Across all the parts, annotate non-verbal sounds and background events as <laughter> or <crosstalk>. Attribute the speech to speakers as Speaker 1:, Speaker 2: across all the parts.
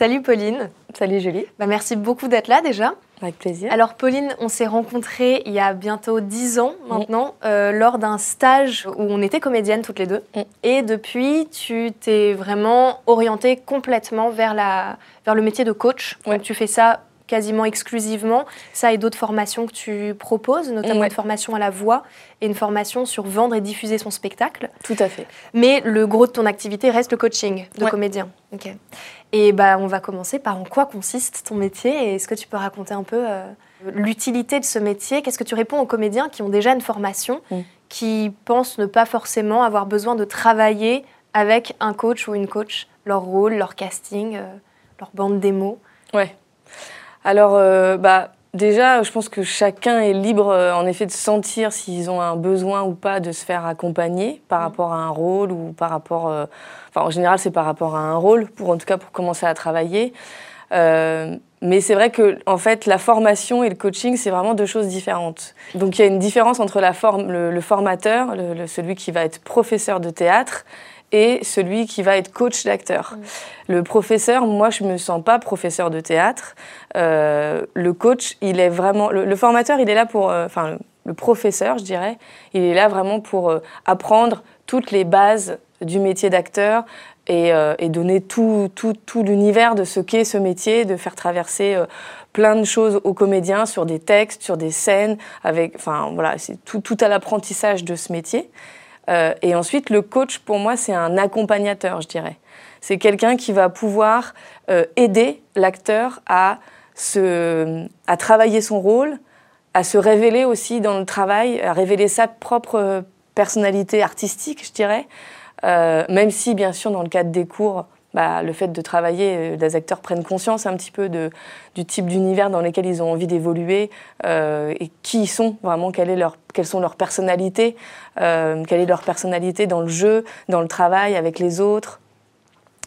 Speaker 1: Salut Pauline.
Speaker 2: Salut Julie.
Speaker 1: Bah, merci beaucoup d'être là déjà.
Speaker 2: Avec plaisir.
Speaker 1: Alors Pauline, on s'est rencontrés il y a bientôt dix ans maintenant, euh, lors d'un stage où on était comédiennes toutes les deux. Et depuis, tu t'es vraiment orientée complètement vers, la, vers le métier de coach. Donc tu fais ça quasiment exclusivement. Ça et d'autres formations que tu proposes, notamment
Speaker 2: Ouais.
Speaker 1: une formation à la voix et une formation sur vendre et diffuser son spectacle.
Speaker 2: Tout à fait.
Speaker 1: Mais le gros de ton activité reste le coaching de
Speaker 2: Ouais.
Speaker 1: comédien. Ok. Et bah, on va commencer par en quoi consiste ton métier et est-ce que tu peux raconter un peu euh, l'utilité de ce métier? Qu'est-ce que tu réponds aux comédiens qui ont déjà une formation,
Speaker 2: Mm.
Speaker 1: qui pensent ne pas forcément avoir besoin de travailler avec un coach ou une coach, leur rôle, leur casting, euh, leur bande démo?
Speaker 2: Ouais. Alors, euh, bah, déjà, je pense que chacun est libre, euh, en effet, de sentir s'ils ont un besoin ou pas de se faire accompagner par
Speaker 1: Mm.
Speaker 2: rapport à un rôle ou par rapport. euh, Enfin, en général, c'est par rapport à un rôle, pour en tout cas pour commencer à travailler. Euh, mais c'est vrai que, en fait, la formation et le coaching, c'est vraiment deux choses différentes. Donc, il y a une différence entre la forme, le, le formateur, le- le- celui qui va être professeur de théâtre, et celui qui va être coach d'acteur. Le professeur, moi, je me sens pas professeur de théâtre. Euh, le coach, il est vraiment. Le, le formateur, il est là pour. euh, Enfin, le, professeur, je dirais, il est là vraiment pour euh, apprendre toutes les bases du métier d'acteur et, et donner tout, tout, tout l'univers de ce qu'est ce métier, de faire traverser plein de choses aux comédiens sur des textes, sur des scènes, avec. Enfin, voilà, c'est tout, tout à l'apprentissage de ce métier. Euh, et ensuite, le coach, pour moi, c'est un accompagnateur, je dirais. C'est quelqu'un qui va pouvoir euh, aider l'acteur à, à travailler son rôle, à se révéler aussi dans le travail, à révéler sa propre personnalité artistique, je dirais. Euh, même si, bien sûr, dans le cadre des cours, bah, le fait de travailler, euh, les acteurs prennent conscience un petit peu de, du type d'univers dans lequel ils ont envie d'évoluer euh, et qui ils sont vraiment, quelle est leur, quelles sont leurs personnalités, euh, quelle est leur personnalité dans le jeu, dans le travail, avec les autres.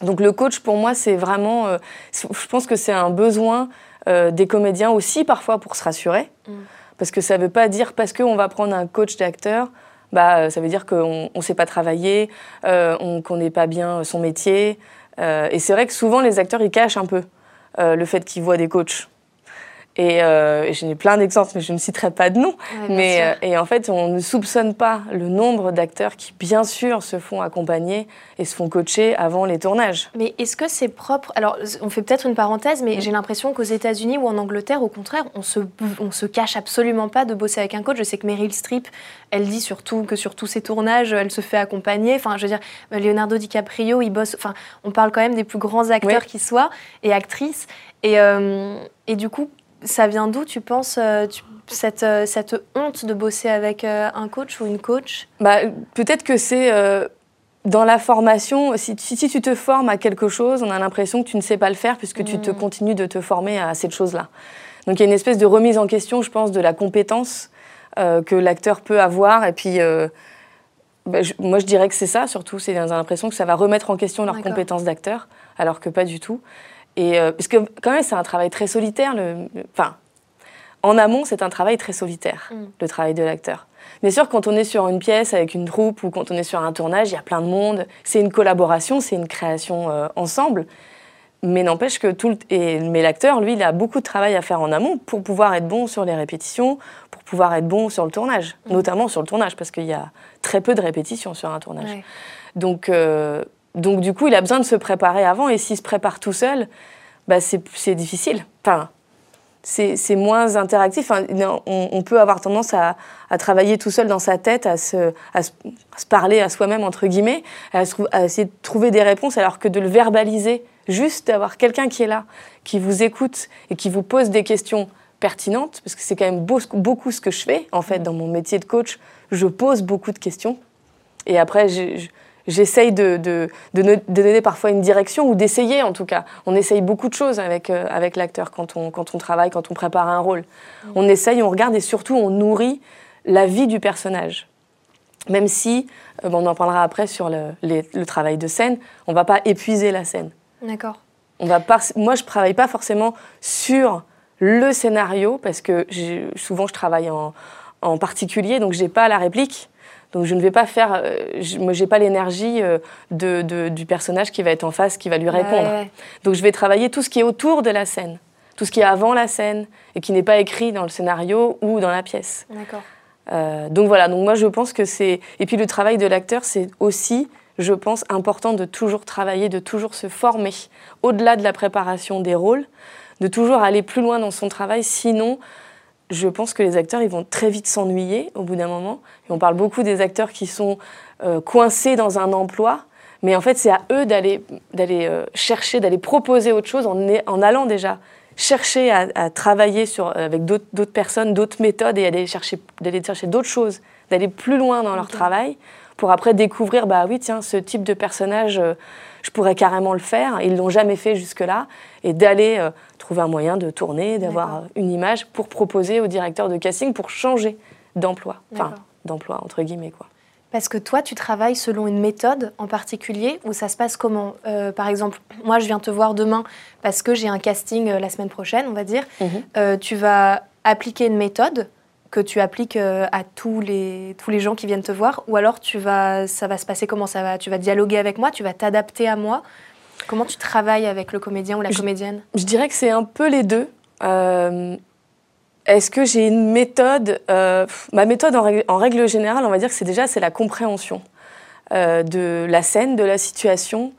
Speaker 2: Donc le coach, pour moi, c'est vraiment, euh, je pense que c'est un besoin euh, des comédiens aussi parfois pour se rassurer,
Speaker 1: Mm.
Speaker 2: parce que ça ne veut pas dire parce qu'on va prendre un coach d'acteur, bah, euh, ça veut dire qu'on ne sait pas travailler, euh, on ne connaît pas bien son métier. Euh, et c'est vrai que souvent les acteurs ils cachent un peu euh, le fait qu'ils voient des coachs. Et euh, j'ai plein d'exemples, mais je ne citerai pas de nom.
Speaker 1: Ouais,
Speaker 2: Mais, euh, et en fait, on ne soupçonne pas le nombre d'acteurs qui, bien sûr, se font accompagner et se font coacher avant les tournages.
Speaker 1: Mais est-ce que c'est propre? Alors, on fait peut-être une parenthèse, mais j'ai l'impression qu'aux États-Unis ou en Angleterre, au contraire, on se, on se cache absolument pas de bosser avec un coach. Je sais que Meryl Streep, elle dit surtout que sur tous ses tournages, elle se fait accompagner. Enfin, je veux dire, Leonardo DiCaprio, il bosse. Enfin, on parle quand même des plus grands acteurs
Speaker 2: Ouais.
Speaker 1: qui soient et actrices. Et, euh, et du coup, ça vient d'où, tu penses, euh, tu- cette, euh, cette honte de bosser avec euh, un coach ou une coach?
Speaker 2: Bah, Peut-être que c'est euh, dans la formation, si, si, si tu te formes à quelque chose, on a l'impression que tu ne sais pas le faire puisque tu te
Speaker 1: Mm.
Speaker 2: continues de te former à cette chose-là. Donc il y a une espèce de remise en question, je pense, de la compétence euh, que l'acteur peut avoir. Et puis, euh, bah, je- moi, je dirais que c'est ça, surtout. C'est l'impression que ça va remettre en question leur
Speaker 1: D'accord.
Speaker 2: compétence d'acteur, alors que pas du tout. Et euh, parce que quand même, c'est un travail très solitaire. Le, le- enfin, en amont, c'est un travail très solitaire,
Speaker 1: Mm.
Speaker 2: le travail de l'acteur. Bien sûr, quand on est sur une pièce avec une troupe ou quand on est sur un tournage, il y a plein de monde. C'est une collaboration, c'est une création euh, ensemble. Mais n'empêche que tout le... et, mais l'acteur, lui, il a beaucoup de travail à faire en amont pour pouvoir être bon sur les répétitions, pour pouvoir être bon sur le tournage,
Speaker 1: Mm.
Speaker 2: notamment sur le tournage, parce qu'il y a très peu de répétitions sur un tournage.
Speaker 1: Ouais.
Speaker 2: Donc, euh, donc du coup, il a besoin de se préparer avant, et s'il se prépare tout seul, bah, c'est difficile. Enfin, c'est moins interactif. Enfin, on, peut avoir tendance à, travailler tout seul dans sa tête, à se, parler à soi-même, entre guillemets, à, essayer de trouver des réponses, alors que de le verbaliser, juste d'avoir quelqu'un qui est là, qui vous écoute et qui vous pose des questions pertinentes, parce que c'est quand même beau- beaucoup ce que je fais, en fait, dans mon métier de coach. Je pose beaucoup de questions. Et après, je- j'essaye de, de, de ne- de donner parfois une direction, ou d'essayer en tout cas. On essaye beaucoup de choses avec, euh, avec l'acteur quand on, quand on travaille, quand on prépare un rôle. On essaye, on regarde et surtout on nourrit la vie du personnage. Même si, euh, bon, on en parlera après sur le, les- le travail de scène, on ne va pas épuiser la scène.
Speaker 1: D'accord.
Speaker 2: On va pas, moi, je ne travaille pas forcément sur le scénario, parce que souvent je travaille en, en particulier, donc je n'ai pas la réplique. Donc je ne vais pas faire, moi j'ai pas l'énergie de, du personnage qui va être en face, qui va lui répondre. Donc je vais travailler tout ce qui est autour de la scène, tout ce qui est avant la scène et qui n'est pas écrit dans le scénario ou dans la pièce.
Speaker 1: D'accord.
Speaker 2: donc voilà, donc moi je pense que c'est... Et puis le travail de l'acteur, c'est aussi je pense, important de toujours travailler, de toujours se former au-delà de la préparation des rôles, de toujours aller plus loin dans son travail. Sinon, je pense que les acteurs ils vont très vite s'ennuyer au bout d'un moment. Et on parle beaucoup des acteurs qui sont euh, coincés dans un emploi, mais en fait c'est à eux d'aller euh, chercher, d'aller proposer autre chose en, en allant déjà chercher à, travailler sur, avec d'autres personnes, d'autres méthodes et aller chercher, d'aller chercher d'autres choses, d'aller plus loin dans leur travail pour après découvrir, bah oui, tiens, ce type de personnage, euh, je pourrais carrément le faire. Ils l'ont jamais fait jusque-là. Et d'aller euh, trouver un moyen de tourner, d'avoir euh, une image pour proposer au directeur de casting pour changer d'emploi. Enfin, d'emploi, entre guillemets, quoi.
Speaker 1: Parce que toi, tu travailles selon une méthode en particulier où ça se passe comment? Par exemple, moi, je viens te voir demain parce que j'ai un casting la semaine prochaine, on va dire. Mhm. tu vas appliquer une méthode que tu appliques euh, à tous les, tous les gens qui viennent te voir Ou alors tu vas, ça va se passer comment ça va? Tu vas dialoguer avec moi Tu vas t'adapter à moi? Comment tu travailles avec le comédien ou la comédienne?
Speaker 2: Je dirais que c'est un peu les deux. Euh, est-ce que j'ai une méthode euh, Ma méthode, en règle, générale, on va dire que c'est déjà c'est la compréhension de la scène, de la situation.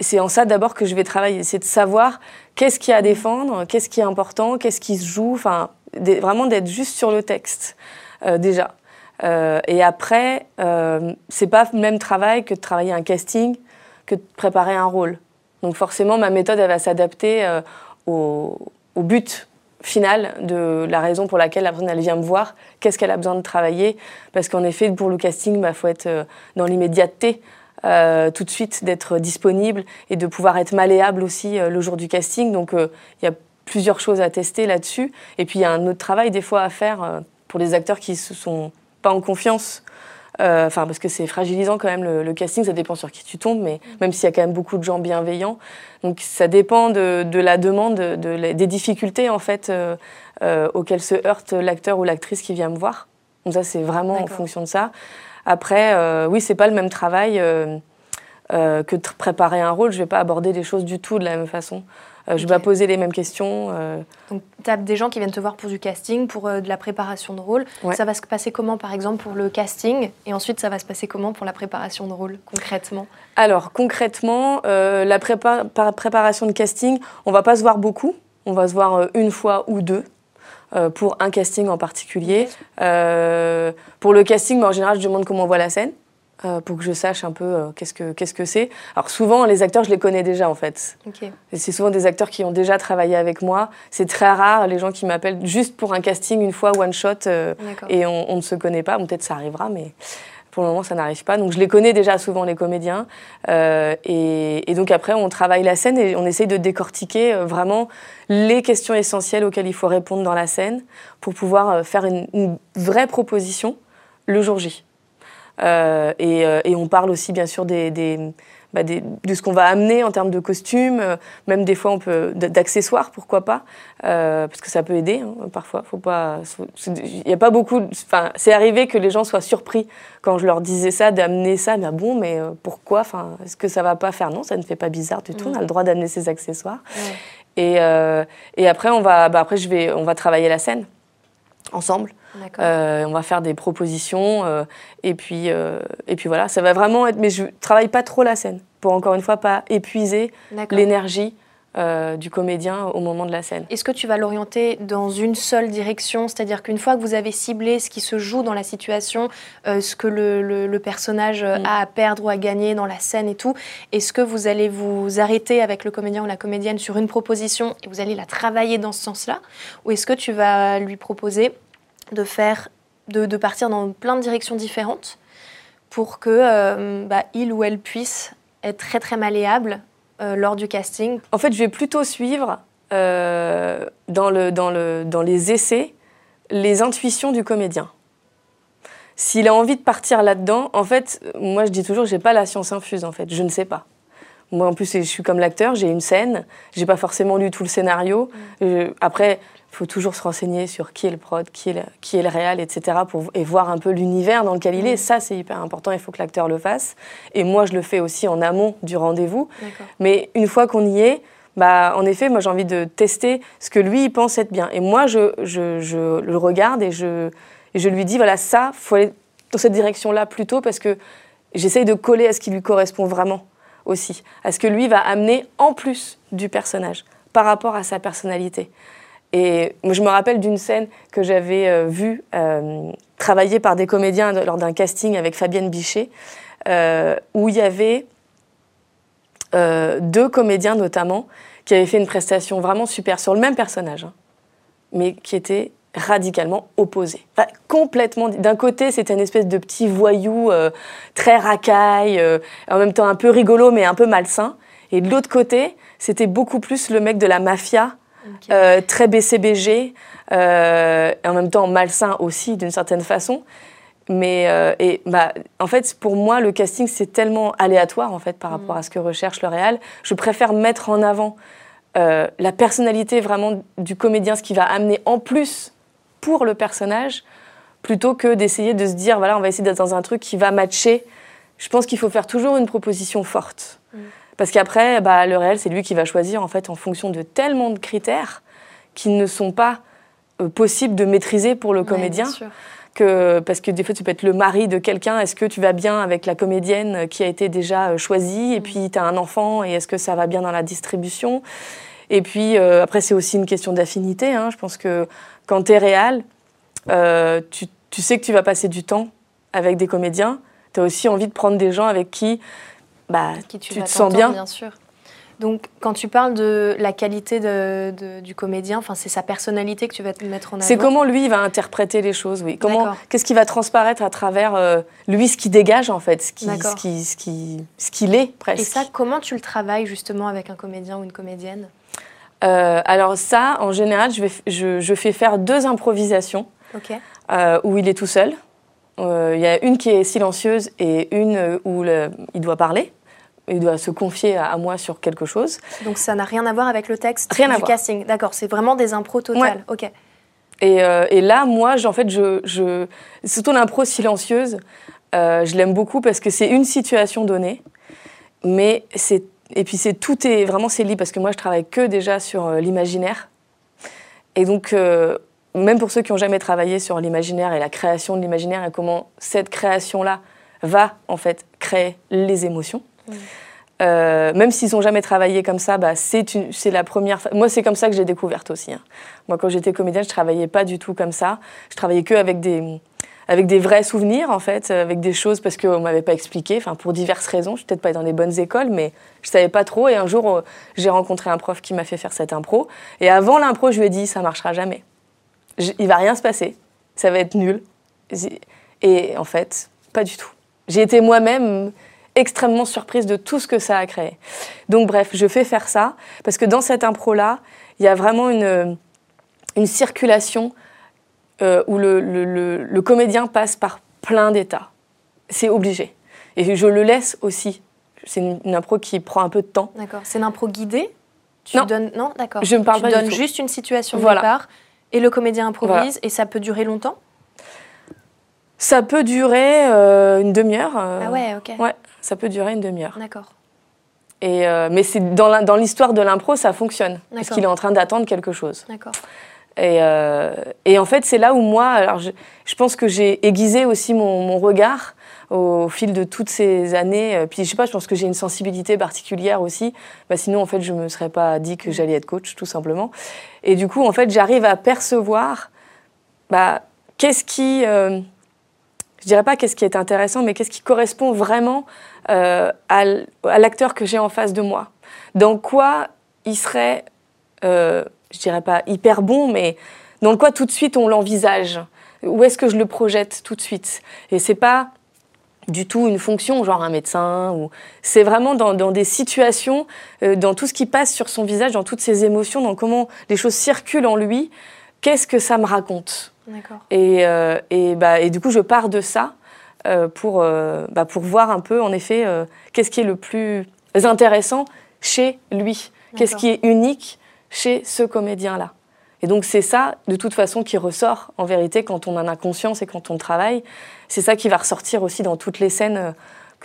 Speaker 2: c'est en ça d'abord que je vais travailler, c'est de savoir qu'est-ce qu'il y a à défendre, qu'est-ce qui est important, qu'est-ce qui se joue. Enfin, vraiment d'être juste sur le texte, euh, déjà. Euh, et après, euh, c'est pas le même travail que de travailler un casting, que de préparer un rôle. Donc forcément, ma méthode, elle va s'adapter euh, au, but final de la raison pour laquelle la personne elle vient me voir, qu'est-ce qu'elle a besoin de travailler? Parce qu'en effet, pour le casting, il bah, faut être dans l'immédiateté. Euh, tout de suite d'être disponible et de pouvoir être malléable aussi le jour du casting. Donc il y a plusieurs choses à tester là-dessus. Et puis il y a un autre travail des fois à faire euh, pour les acteurs qui ne se sont pas en confiance. Euh, enfin, parce que c'est fragilisant quand même le, casting, ça dépend sur qui tu tombes, mais même s'il y a quand même beaucoup de gens bienveillants. Donc ça dépend de, la demande, de, des difficultés en fait euh, auxquelles se heurte l'acteur ou l'actrice qui vient me voir. Donc ça c'est vraiment en fonction de ça. Après, oui, c'est pas le même travail que de préparer un rôle. Je vais pas aborder les choses du tout de la même façon. Euh, je vais poser les mêmes questions. Euh.
Speaker 1: Donc, tu as des gens qui viennent te voir pour du casting, pour euh, de la préparation de rôle. Ça va se passer comment, par exemple, pour le casting? Et ensuite, ça va se passer comment pour la préparation de rôle, concrètement?
Speaker 2: Alors, concrètement, la préparation de casting, on va pas se voir beaucoup. On va se voir une fois ou deux pour un casting en particulier. pour le casting, en général, je demande comment on voit la scène. Euh, pour que je sache un peu euh, qu'est-ce que qu'est-ce que c'est. Alors souvent les acteurs je les connais déjà en fait. C'est souvent des acteurs qui ont déjà travaillé avec moi. C'est très rare les gens qui m'appellent juste pour un casting une fois one shot euh, et on, ne se connaît pas. Peut-être ça arrivera mais pour le moment ça n'arrive pas. Donc je les connais déjà souvent les comédiens et, donc après on travaille la scène et on essaye de décortiquer vraiment les questions essentielles auxquelles il faut répondre dans la scène pour pouvoir faire une vraie proposition le jour J. Euh, euh, et, on parle aussi bien sûr des, bah, de ce qu'on va amener en termes de costumes, euh, même des fois on peut d'accessoires, pourquoi pas, parce que ça peut aider hein, parfois. Faut pas, il y a pas beaucoup. Enfin, c'est arrivé que les gens soient surpris quand je leur disais ça, d'amener ça. Mais bon, mais pourquoi Enfin, est-ce que ça va pas faire Non, ça ne fait pas bizarre du tout. On a le droit d'amener ses accessoires. Et, et, après, on va, bah, après je vais, on va travailler la scène ensemble. Euh, on va faire des propositions euh, et puis euh, et puis voilà, ça va vraiment être. Mais je travaille pas trop la scène pour encore une fois pas épuiser l'énergie. Du comédien au moment de la scène.
Speaker 1: Est-ce que tu vas l'orienter dans une seule direction? C'est-à-dire qu'une fois que vous avez ciblé ce qui se joue dans la situation, ce que le, personnage mm. a à perdre ou à gagner dans la scène et tout, est-ce que vous allez vous arrêter avec le comédien ou la comédienne sur une proposition et vous allez la travailler dans ce sens-là? Ou est-ce que tu vas lui proposer de faire, de, partir dans plein de directions différentes pour que euh, bah, il ou elle puisse être très très malléable euh, lors du casting.
Speaker 2: En fait, je vais plutôt suivre euh, dans, le, dans, le, dans les essais les intuitions du comédien. S'il a envie de partir là-dedans, en fait, moi je dis toujours, j'ai pas la science infuse en fait, je ne sais pas. Moi, en plus, je suis comme l'acteur, j'ai une scène, j'ai pas forcément lu tout le scénario. Mm. après, il faut toujours se renseigner sur qui est le prod, qui est le, qui est le réal, etc. Pour, et voir un peu l'univers dans lequel il est. Mm. Ça, c'est hyper important, il faut que l'acteur le fasse. Et moi, je le fais aussi en amont du rendez-vous. Mais une fois qu'on y est, bah, en effet, moi, j'ai envie de tester ce que lui, il pense être bien. Et moi, je, je, je le regarde et je, et je lui dis, voilà, ça, faut aller dans cette direction-là plutôt parce que j'essaye de coller à ce qui lui correspond vraiment aussi, à ce que lui va amener en plus du personnage par rapport à sa personnalité. Et je me rappelle d'une scène que j'avais euh, vue euh, travailler par des comédiens lors d'un casting avec Fabienne Bichet, euh, où il y avait deux comédiens notamment qui avaient fait une prestation vraiment super sur le même personnage, hein, mais qui étaient radicalement opposés. complètement. D'un côté, c'était une espèce de petit voyou très racaille, en même temps un peu rigolo mais un peu malsain. Et de l'autre côté, c'était beaucoup plus le mec de la mafia, euh, très BCBG, et en même temps malsain aussi d'une certaine façon. Mais et, bah, en fait, pour moi, le casting, c'est tellement aléatoire en fait par mm. rapport à ce que recherche le réal. Je préfère mettre en avant la personnalité vraiment du comédien, ce qui va amener en plus pour le personnage plutôt que d'essayer de se dire voilà on va essayer d'être dans un truc qui va matcher. Je pense qu'il faut faire toujours une proposition forte mm. Parce qu'après bah, le réel c'est lui qui va choisir en fait en fonction de tellement de critères qui ne sont pas euh, possibles de maîtriser pour le comédien. Que, parce que des fois, tu peux être le mari de quelqu'un. Est-ce que tu vas bien avec la comédienne qui a été déjà euh, choisie? Et mm. puis, tu as un enfant, et est-ce que ça va bien dans la distribution? Et puis, euh, après, c'est aussi une question d'affinité. Hein. Je pense que quand tu es réal, euh, tu, sais que tu vas passer du temps avec des comédiens. Tu as aussi envie de prendre des gens avec qui, bah, tu, te sens bien.
Speaker 1: Bien sûr. Donc, quand tu parles de la qualité de, du comédien, enfin, c'est sa personnalité que tu vas te mettre en avant.
Speaker 2: C'est comment lui va interpréter les choses, oui. Comment, qu'est-ce qui va transparaître à travers euh, lui, ce qui dégage en fait, ce qui, ce qui, ce qui, ce qu'il est presque.
Speaker 1: Et ça, comment tu le travailles justement avec un comédien ou une comédienne?
Speaker 2: Euh, alors ça, en général, je, vais, je, fais faire deux improvisations euh, où il est tout seul. Euh, il y a une qui est silencieuse et une où il doit parler. Il doit se confier à, moi sur quelque chose.
Speaker 1: Donc ça n'a rien à voir avec le texte
Speaker 2: rien
Speaker 1: du
Speaker 2: à
Speaker 1: casting. D'accord, c'est vraiment des impros totales. Ok.
Speaker 2: Et, et, là, moi, en fait, je, je... surtout l'impro silencieuse, je l'aime beaucoup parce que c'est une situation donnée, mais c'est et puis c'est tout est vraiment c'est libre parce que moi je travaille que déjà sur euh, l'imaginaire. Et donc euh, même pour ceux qui n'ont jamais travaillé sur l'imaginaire et la création de l'imaginaire et comment cette création-là va en fait créer les émotions. Euh, même s'ils n'ont jamais travaillé comme ça, bah, c'est la première. Moi, c'est comme ça que j'ai découverte aussi. Hein. Moi, quand j'étais comédienne, je travaillais pas du tout comme ça. Je travaillais que avec des, avec des vrais souvenirs en fait, avec des choses parce qu'on m'avait pas expliqué, enfin pour diverses raisons. Je suis peut-être pas dans les bonnes écoles, mais je savais pas trop. Et un jour, euh, j'ai rencontré un prof qui m'a fait faire cette impro. Et avant l'impro, je lui ai dit ça marchera jamais. Il va rien se passer, ça va être nul. Et en fait, pas du tout. J'ai été moi-même extrêmement surprise de tout ce que ça a créé. Donc bref, je fais faire ça parce que dans cette impro là, il y a vraiment une une circulation euh, où le, comédien passe par plein d'états. C'est obligé. Et je le laisse aussi. C'est une, impro qui prend un peu de temps.
Speaker 1: D'accord. C'est une impro guidée?
Speaker 2: Tu Non.
Speaker 1: Donnes... Non, d'accord.
Speaker 2: Je me parle
Speaker 1: tu donnes juste une situation de départ et le comédien improvise et ça peut durer longtemps?
Speaker 2: Ça peut durer euh, une demi-heure.
Speaker 1: Euh, ah ouais, ok.
Speaker 2: Ouais, ça peut durer une demi-heure.
Speaker 1: D'accord.
Speaker 2: Et mais c'est dans l'histoire de l'impro, ça fonctionne. Parce qu'il est en train d'attendre quelque chose.
Speaker 1: D'accord.
Speaker 2: Et, euh, et, en fait, c'est là où moi, alors je, pense que j'ai aiguisé aussi mon, regard au fil de toutes ces années. Euh, puis je sais pas, je pense que j'ai une sensibilité particulière aussi. Bah, sinon, en fait, je me serais pas dit que j'allais être coach, tout simplement. Et du coup, en fait, j'arrive à percevoir bah, qu'est-ce qui, euh, je dirais pas qu'est-ce qui est intéressant, mais qu'est-ce qui correspond vraiment euh, à, l'acteur que j'ai en face de moi. Dans quoi il serait je dirais pas hyper bon, mais dans quoi tout de suite on l'envisage. Où est-ce que je le projette tout de suite? Et c'est pas du tout une fonction, genre un médecin. Ou... C'est vraiment dans, des situations, euh, dans tout ce qui passe sur son visage, dans toutes ses émotions, dans comment les choses circulent en lui. Qu'est-ce que ça me raconte? Et, euh, et, bah, et, du coup, je pars de ça euh, pour, bah, pour voir un peu, en effet, qu'est-ce qui est le plus intéressant chez lui? Qu'est-ce qui est unique chez ce comédien-là et donc c'est ça, de toute façon, qui ressort en vérité quand on en a conscience et quand on travaille. C'est ça qui va ressortir aussi dans toutes les scènes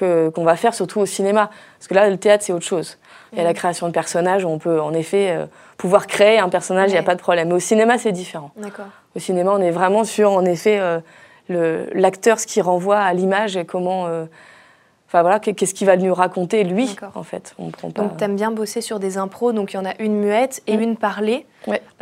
Speaker 2: euh, qu'on va faire, surtout au cinéma. Parce que là, le théâtre, c'est autre chose. Il y a la création de personnages, on peut en effet euh, pouvoir créer un personnage, il n'y a pas de problème. Mais au cinéma, c'est différent. Au cinéma, on est vraiment sur, en effet, euh, l'acteur, ce qui renvoie à l'image et comment Enfin voilà, qu'est-ce qu'il va nous raconter lui en fait?
Speaker 1: On prend pas... Donc tu aimes bien bosser sur des impros, donc il y en a une muette et mm. une parlée.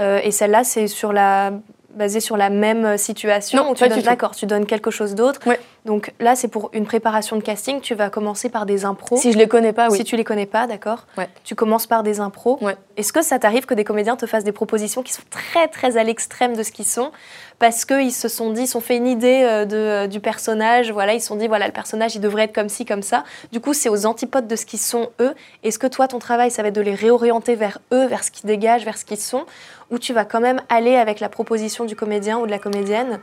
Speaker 1: Euh, et celle-là c'est sur la basée sur la même situation
Speaker 2: Non, tu donnes...
Speaker 1: D'accord, tu donnes quelque chose d'autre. Donc là, c'est pour une préparation de casting. Tu vas commencer par des impros.
Speaker 2: Si je les connais pas, oui.
Speaker 1: Si tu les connais pas, d'accord. Tu commences par des impros. Est-ce que ça t'arrive que des comédiens te fassent des propositions qui sont très très à l'extrême de ce qu'ils sont parce qu'ils se sont dit, ils sont fait une idée euh, de, euh, du personnage, voilà, ils se sont dit, voilà, le personnage, il devrait être comme ci, comme ça. Du coup, c'est aux antipodes de ce qu'ils sont eux. Est-ce que toi, ton travail, ça va être de les réorienter vers eux, vers ce qu'ils dégagent, vers ce qu'ils sont, ou tu vas quand même aller avec la proposition du comédien ou de la comédienne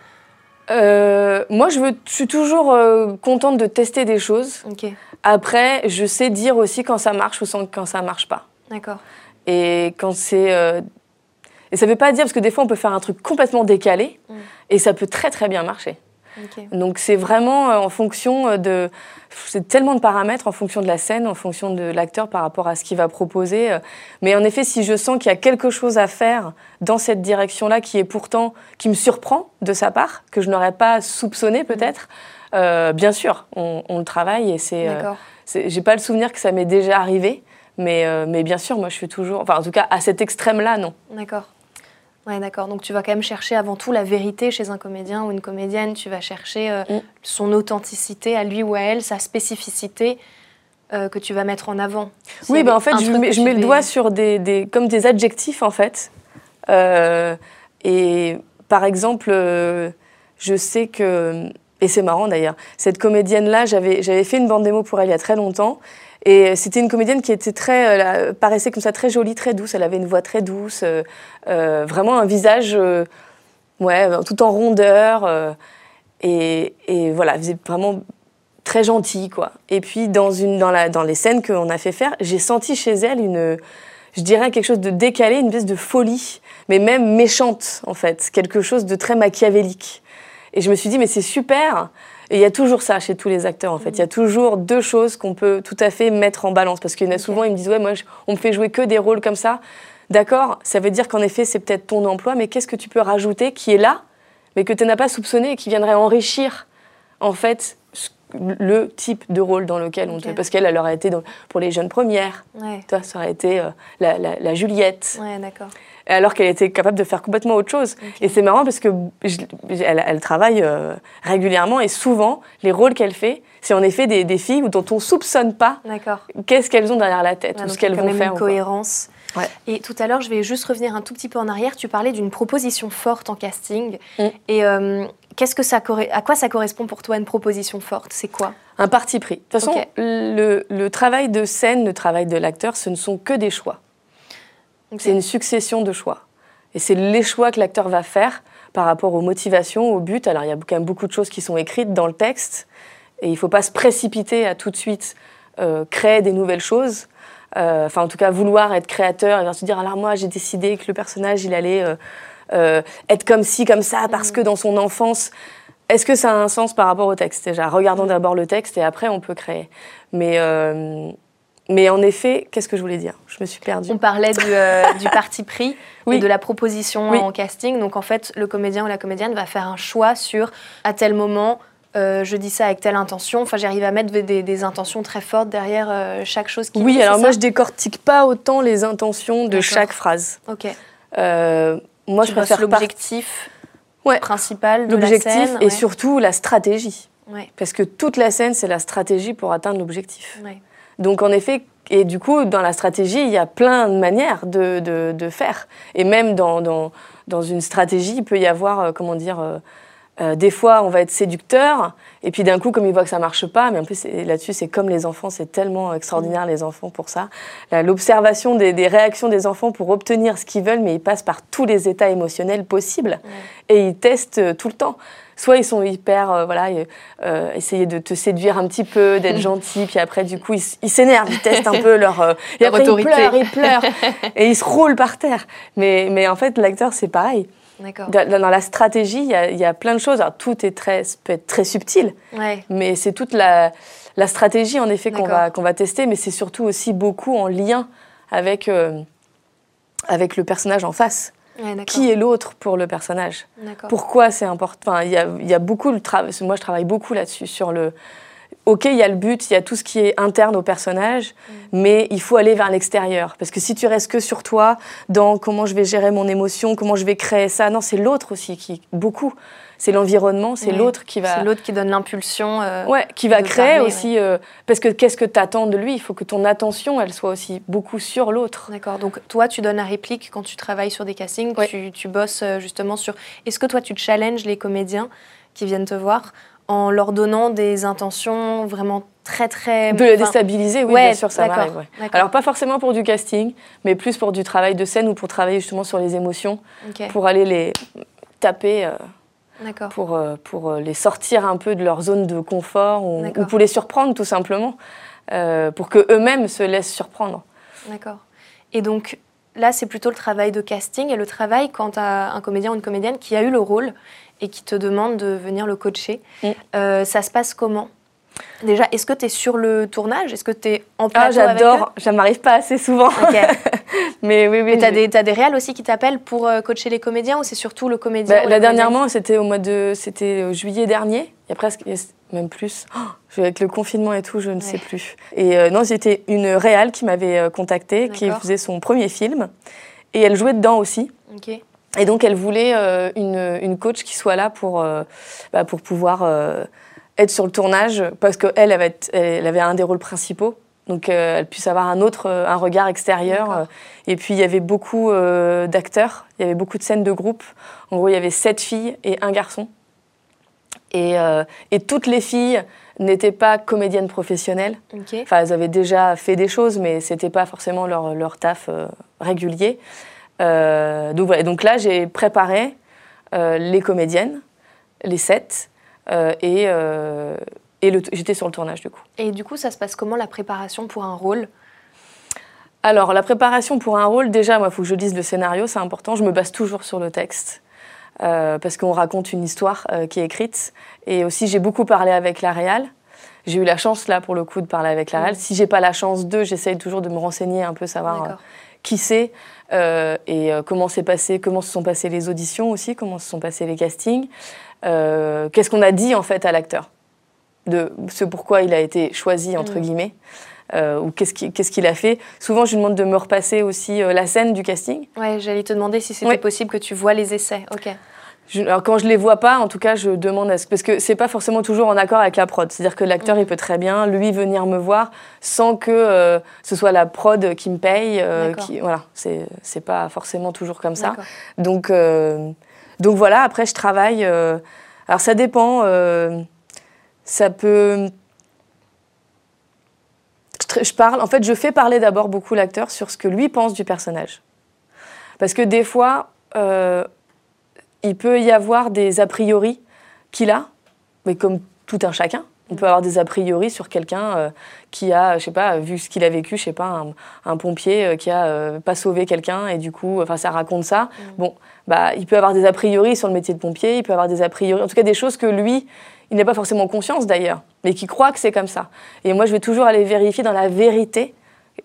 Speaker 2: euh, moi, je, veux, je suis toujours contente de tester des choses. Après, je sais dire aussi quand ça marche ou quand ça marche pas.
Speaker 1: D'accord.
Speaker 2: Et quand c'est et ça ne veut pas dire, parce que des fois, on peut faire un truc complètement décalé, mm. et ça peut très très bien marcher. Donc c'est vraiment euh, en fonction euh, de... C'est tellement de paramètres en fonction de la scène, en fonction de l'acteur par rapport à ce qu'il va proposer. Euh. Mais en effet, si je sens qu'il y a quelque chose à faire dans cette direction-là qui est pourtant... qui me surprend de sa part, que je n'aurais pas soupçonné mm. peut-être, bien sûr, on, le travaille et c'est... J'ai pas le souvenir que ça m'est déjà arrivé. Mais, mais bien sûr, moi, je suis toujours. Enfin, en tout cas, à cet extrême-là, non.
Speaker 1: D'accord. Ouais, d'accord. Donc tu vas quand même chercher avant tout la vérité chez un comédien ou une comédienne. Tu vas chercher euh, mm. son authenticité à lui ou à elle, sa spécificité euh, que tu vas mettre en avant.
Speaker 2: oui, ben en fait, je mets, je mets le doigt sur des, des, comme des adjectifs en fait. Euh, et par exemple, je sais que et c'est marrant d'ailleurs. Cette comédienne-là, j'avais fait une bande démo pour elle il y a très longtemps. Et c'était une comédienne qui était très, euh, paraissait comme ça très jolie, très douce. Elle avait une voix très douce, euh, euh, vraiment un visage, ouais, tout en rondeur. Et, voilà, faisait vraiment très gentille, quoi. Et puis dans une, dans la, dans les scènes qu'on a fait faire, j'ai senti chez elle une, je dirais quelque chose de décalé, une espèce de folie, mais même méchante en fait, quelque chose de très machiavélique. Et je me suis dit mais c'est super et il y a toujours ça chez tous les acteurs, en fait. Il y a toujours deux choses qu'on peut tout à fait mettre en balance. Parce qu'il y en a souvent, ils me disent Ouais, moi, on me fait jouer que des rôles comme ça. D'accord, ça veut dire qu'en effet, c'est peut-être ton emploi, mais qu'est-ce que tu peux rajouter qui est là, mais que tu n'as pas soupçonné et qui viendrait enrichir, en fait, le type de rôle dans lequel on te... Parce qu'elle, elle aurait été pour les jeunes premières. Toi, ça aurait été euh, la, la, Juliette.
Speaker 1: Ouais, d'accord
Speaker 2: alors qu'elle était capable de faire complètement autre chose. Et c'est marrant parce que elle, travaille euh, régulièrement et souvent les rôles qu'elle fait, c'est en effet des, filles dont on soupçonne pas qu'est-ce qu'elles ont derrière la tête ou ce qu'elles vont faire.
Speaker 1: Une cohérence. Et tout à l'heure, je vais juste revenir un tout petit peu en arrière. Tu parlais d'une proposition forte en casting. Mm. Et euh, qu'est-ce que ça à quoi ça correspond pour toi une proposition forte? C'est quoi?
Speaker 2: Un parti pris. De toute façon, le travail de scène, le travail de l'acteur, ce ne sont que des choix. C'est une succession de choix. Et c'est les choix que l'acteur va faire par rapport aux motivations, au but. Alors il y a quand même beaucoup de choses qui sont écrites dans le texte. Et il ne faut pas se précipiter à tout de suite euh, créer des nouvelles choses. Euh, enfin, en tout cas, vouloir être créateur et se dire alors moi j'ai décidé que le personnage il allait euh, être comme ci, comme ça, parce mm. que dans son enfance. Est-ce que ça a un sens par rapport au texte? Déjà, regardons d'abord le texte et après on peut créer. Mais mais en effet, qu'est-ce que je voulais dire? Je me suis perdue.
Speaker 1: On parlait du, euh, <laughs> parti pris, oui. de la proposition en casting. Donc en fait, le comédien ou la comédienne va faire un choix sur à tel moment, euh, je dis ça avec telle intention. Enfin, j'arrive à mettre des, intentions très fortes derrière euh, chaque chose qui.
Speaker 2: Oui, alors moi, je décortique pas autant les intentions de chaque phrase.
Speaker 1: Ok.
Speaker 2: moi, je préfère
Speaker 1: l'objectif principal de
Speaker 2: la scène. et surtout la stratégie. Parce que toute la scène, c'est la stratégie pour atteindre l'objectif. Donc en effet, et du coup, dans la stratégie, il y a plein de manières de, de, faire. Et même dans, dans, dans, une stratégie, il peut y avoir, euh, comment dire, euh, euh, des fois, on va être séducteur, et puis d'un coup, comme il voit que ça marche pas, mais en plus, là-dessus, c'est comme les enfants, c'est tellement extraordinaire, les enfants, pour ça. L'observation des, des, réactions des enfants pour obtenir ce qu'ils veulent, mais ils passent par tous les états émotionnels possibles, et ils testent tout le temps. Soit ils sont hyper, euh, voilà, euh, essayer de te séduire un petit peu, d'être <laughs> gentil, puis après, du coup, ils s'énervent, ils testent un peu leur. Euh, <laughs> et après, ils pleurent, ils pleurent, <laughs> et ils se roulent par terre. Mais, mais en fait, l'acteur, c'est pareil. Dans, dans, la stratégie, il y, a, y, a plein de choses. Alors, tout est très, peut être très subtil, mais c'est toute la, la, stratégie, en effet, qu'on va, qu'on va tester, mais c'est surtout aussi beaucoup en lien avec, avec le personnage en face qui est l'autre pour le personnage? Pourquoi c'est important Il y, a, y a beaucoup de travail. Moi, je travaille beaucoup là-dessus sur le. Ok, il y a le but, il y a tout ce qui est interne au personnage, mm. mais il faut aller vers l'extérieur. Parce que si tu restes que sur toi, dans comment je vais gérer mon émotion, comment je vais créer ça, non, c'est l'autre aussi qui beaucoup c'est l'environnement, c'est l'autre qui va.
Speaker 1: C'est l'autre qui donne l'impulsion. Euh,
Speaker 2: ouais, qui va créer aussi. Euh, parce que qu'est-ce que tu attends de lui? Il faut que ton attention, elle soit aussi beaucoup sur l'autre.
Speaker 1: D'accord. Donc toi, tu donnes la réplique quand tu travailles sur des castings. Tu, tu, bosses euh, justement sur. Est-ce que toi, tu challenges les comédiens qui viennent te voir en leur donnant des intentions vraiment très très
Speaker 2: de les déstabiliser oui bien sûr ça m'arrive alors pas forcément pour du casting mais plus pour du travail de scène ou pour travailler justement sur les émotions pour aller les taper euh, pour euh, les sortir un peu de leur zone de confort ou, pour les surprendre tout simplement, euh, pour qu'eux-mêmes se laissent surprendre.
Speaker 1: D'accord. Et donc là, c'est plutôt le travail de casting et le travail quand tu as un comédien ou une comédienne qui a eu le rôle et qui te demande de venir le coacher. Mm. ça se passe comment? Déjà, est-ce que tu es sur le tournage? Est-ce que tu es en plateau
Speaker 2: Ah, j'adore. Ça m'arrive pas assez souvent. <laughs>
Speaker 1: mais oui, oui. Tu as, des, as des réals aussi qui t'appellent pour euh, coacher les comédiens ou c'est surtout le comédien
Speaker 2: bah, La dernièrement, c'était au mois de c'était euh, juillet dernier. Il y a presque même plus. <gasps> Oh, avec le confinement et tout, je ne sais plus. Et euh, non, c'était une réal qui m'avait contactée, qui faisait son premier film. Et elle jouait dedans aussi. Et donc, elle voulait une, une, coach qui soit là pour, bah, pour pouvoir être sur le tournage parce qu'elle avait, elle avait un des rôles principaux. Donc euh, elle puisse avoir un autre, euh, un regard extérieur. Euh, et puis il y avait beaucoup d'acteurs, il y avait beaucoup de scènes de groupe. En gros, il y avait sept filles et un garçon. Et, et toutes les filles n'étaient pas comédiennes professionnelles. Enfin, elles avaient déjà fait des choses, mais c'était pas forcément leur, leur taf régulier. donc, voilà. donc là, j'ai préparé les comédiennes, les sept, euh, et, euh, et j'étais sur le tournage du coup.
Speaker 1: Et du coup, ça se passe comment la préparation pour un rôle?
Speaker 2: Alors, la préparation pour un rôle, déjà, moi, il faut que je lise le scénario, c'est important. Je me base toujours sur le texte. Euh, parce qu'on raconte une histoire qui est écrite. Et aussi, j'ai beaucoup parlé avec la réal. J'ai eu la chance, là, pour le coup, de parler avec la réal. Mm. Si j'ai pas la chance d'eux, j'essaye toujours de me renseigner un peu, savoir qui c'est et comment s'est passé, comment se sont passées les auditions aussi, comment se sont passés les castings. Euh, qu'est-ce qu'on a dit en fait à l'acteur de ce pourquoi il a été choisi entre mm. guillemets euh, ou qu'est-ce qu'il a fait. Souvent, je lui demande de me repasser aussi euh, la scène du casting.
Speaker 1: Ouais, j'allais te demander si c'était possible que tu vois les essais. Ok.
Speaker 2: Alors quand je les vois pas, en tout cas, je demande à ce parce que c'est pas forcément toujours en accord avec la prod. C'est-à-dire que l'acteur, mm. il peut très bien lui venir me voir sans que ce soit la prod qui me paye. qui, voilà, c'est pas forcément toujours comme ça. Donc donc voilà, après je travaille. Euh, alors ça dépend. Euh, ça peut. Je, parle. En fait, je fais parler d'abord beaucoup l'acteur sur ce que lui pense du personnage. Parce que des fois, euh, il peut y avoir des a priori qu'il a, mais comme tout un chacun. On peut avoir des a priori sur quelqu'un euh, qui a, je sais pas, vu ce qu'il a vécu, je sais pas, un, pompier euh, qui a euh, pas sauvé quelqu'un et du coup, enfin, ça raconte ça. Mm. Bon, bah, il peut avoir des a priori sur le métier de pompier, il peut avoir des a priori, en tout cas des choses que lui, il n'a pas forcément conscience d'ailleurs, mais qui croit que c'est comme ça. Et moi, je vais toujours aller vérifier dans la vérité,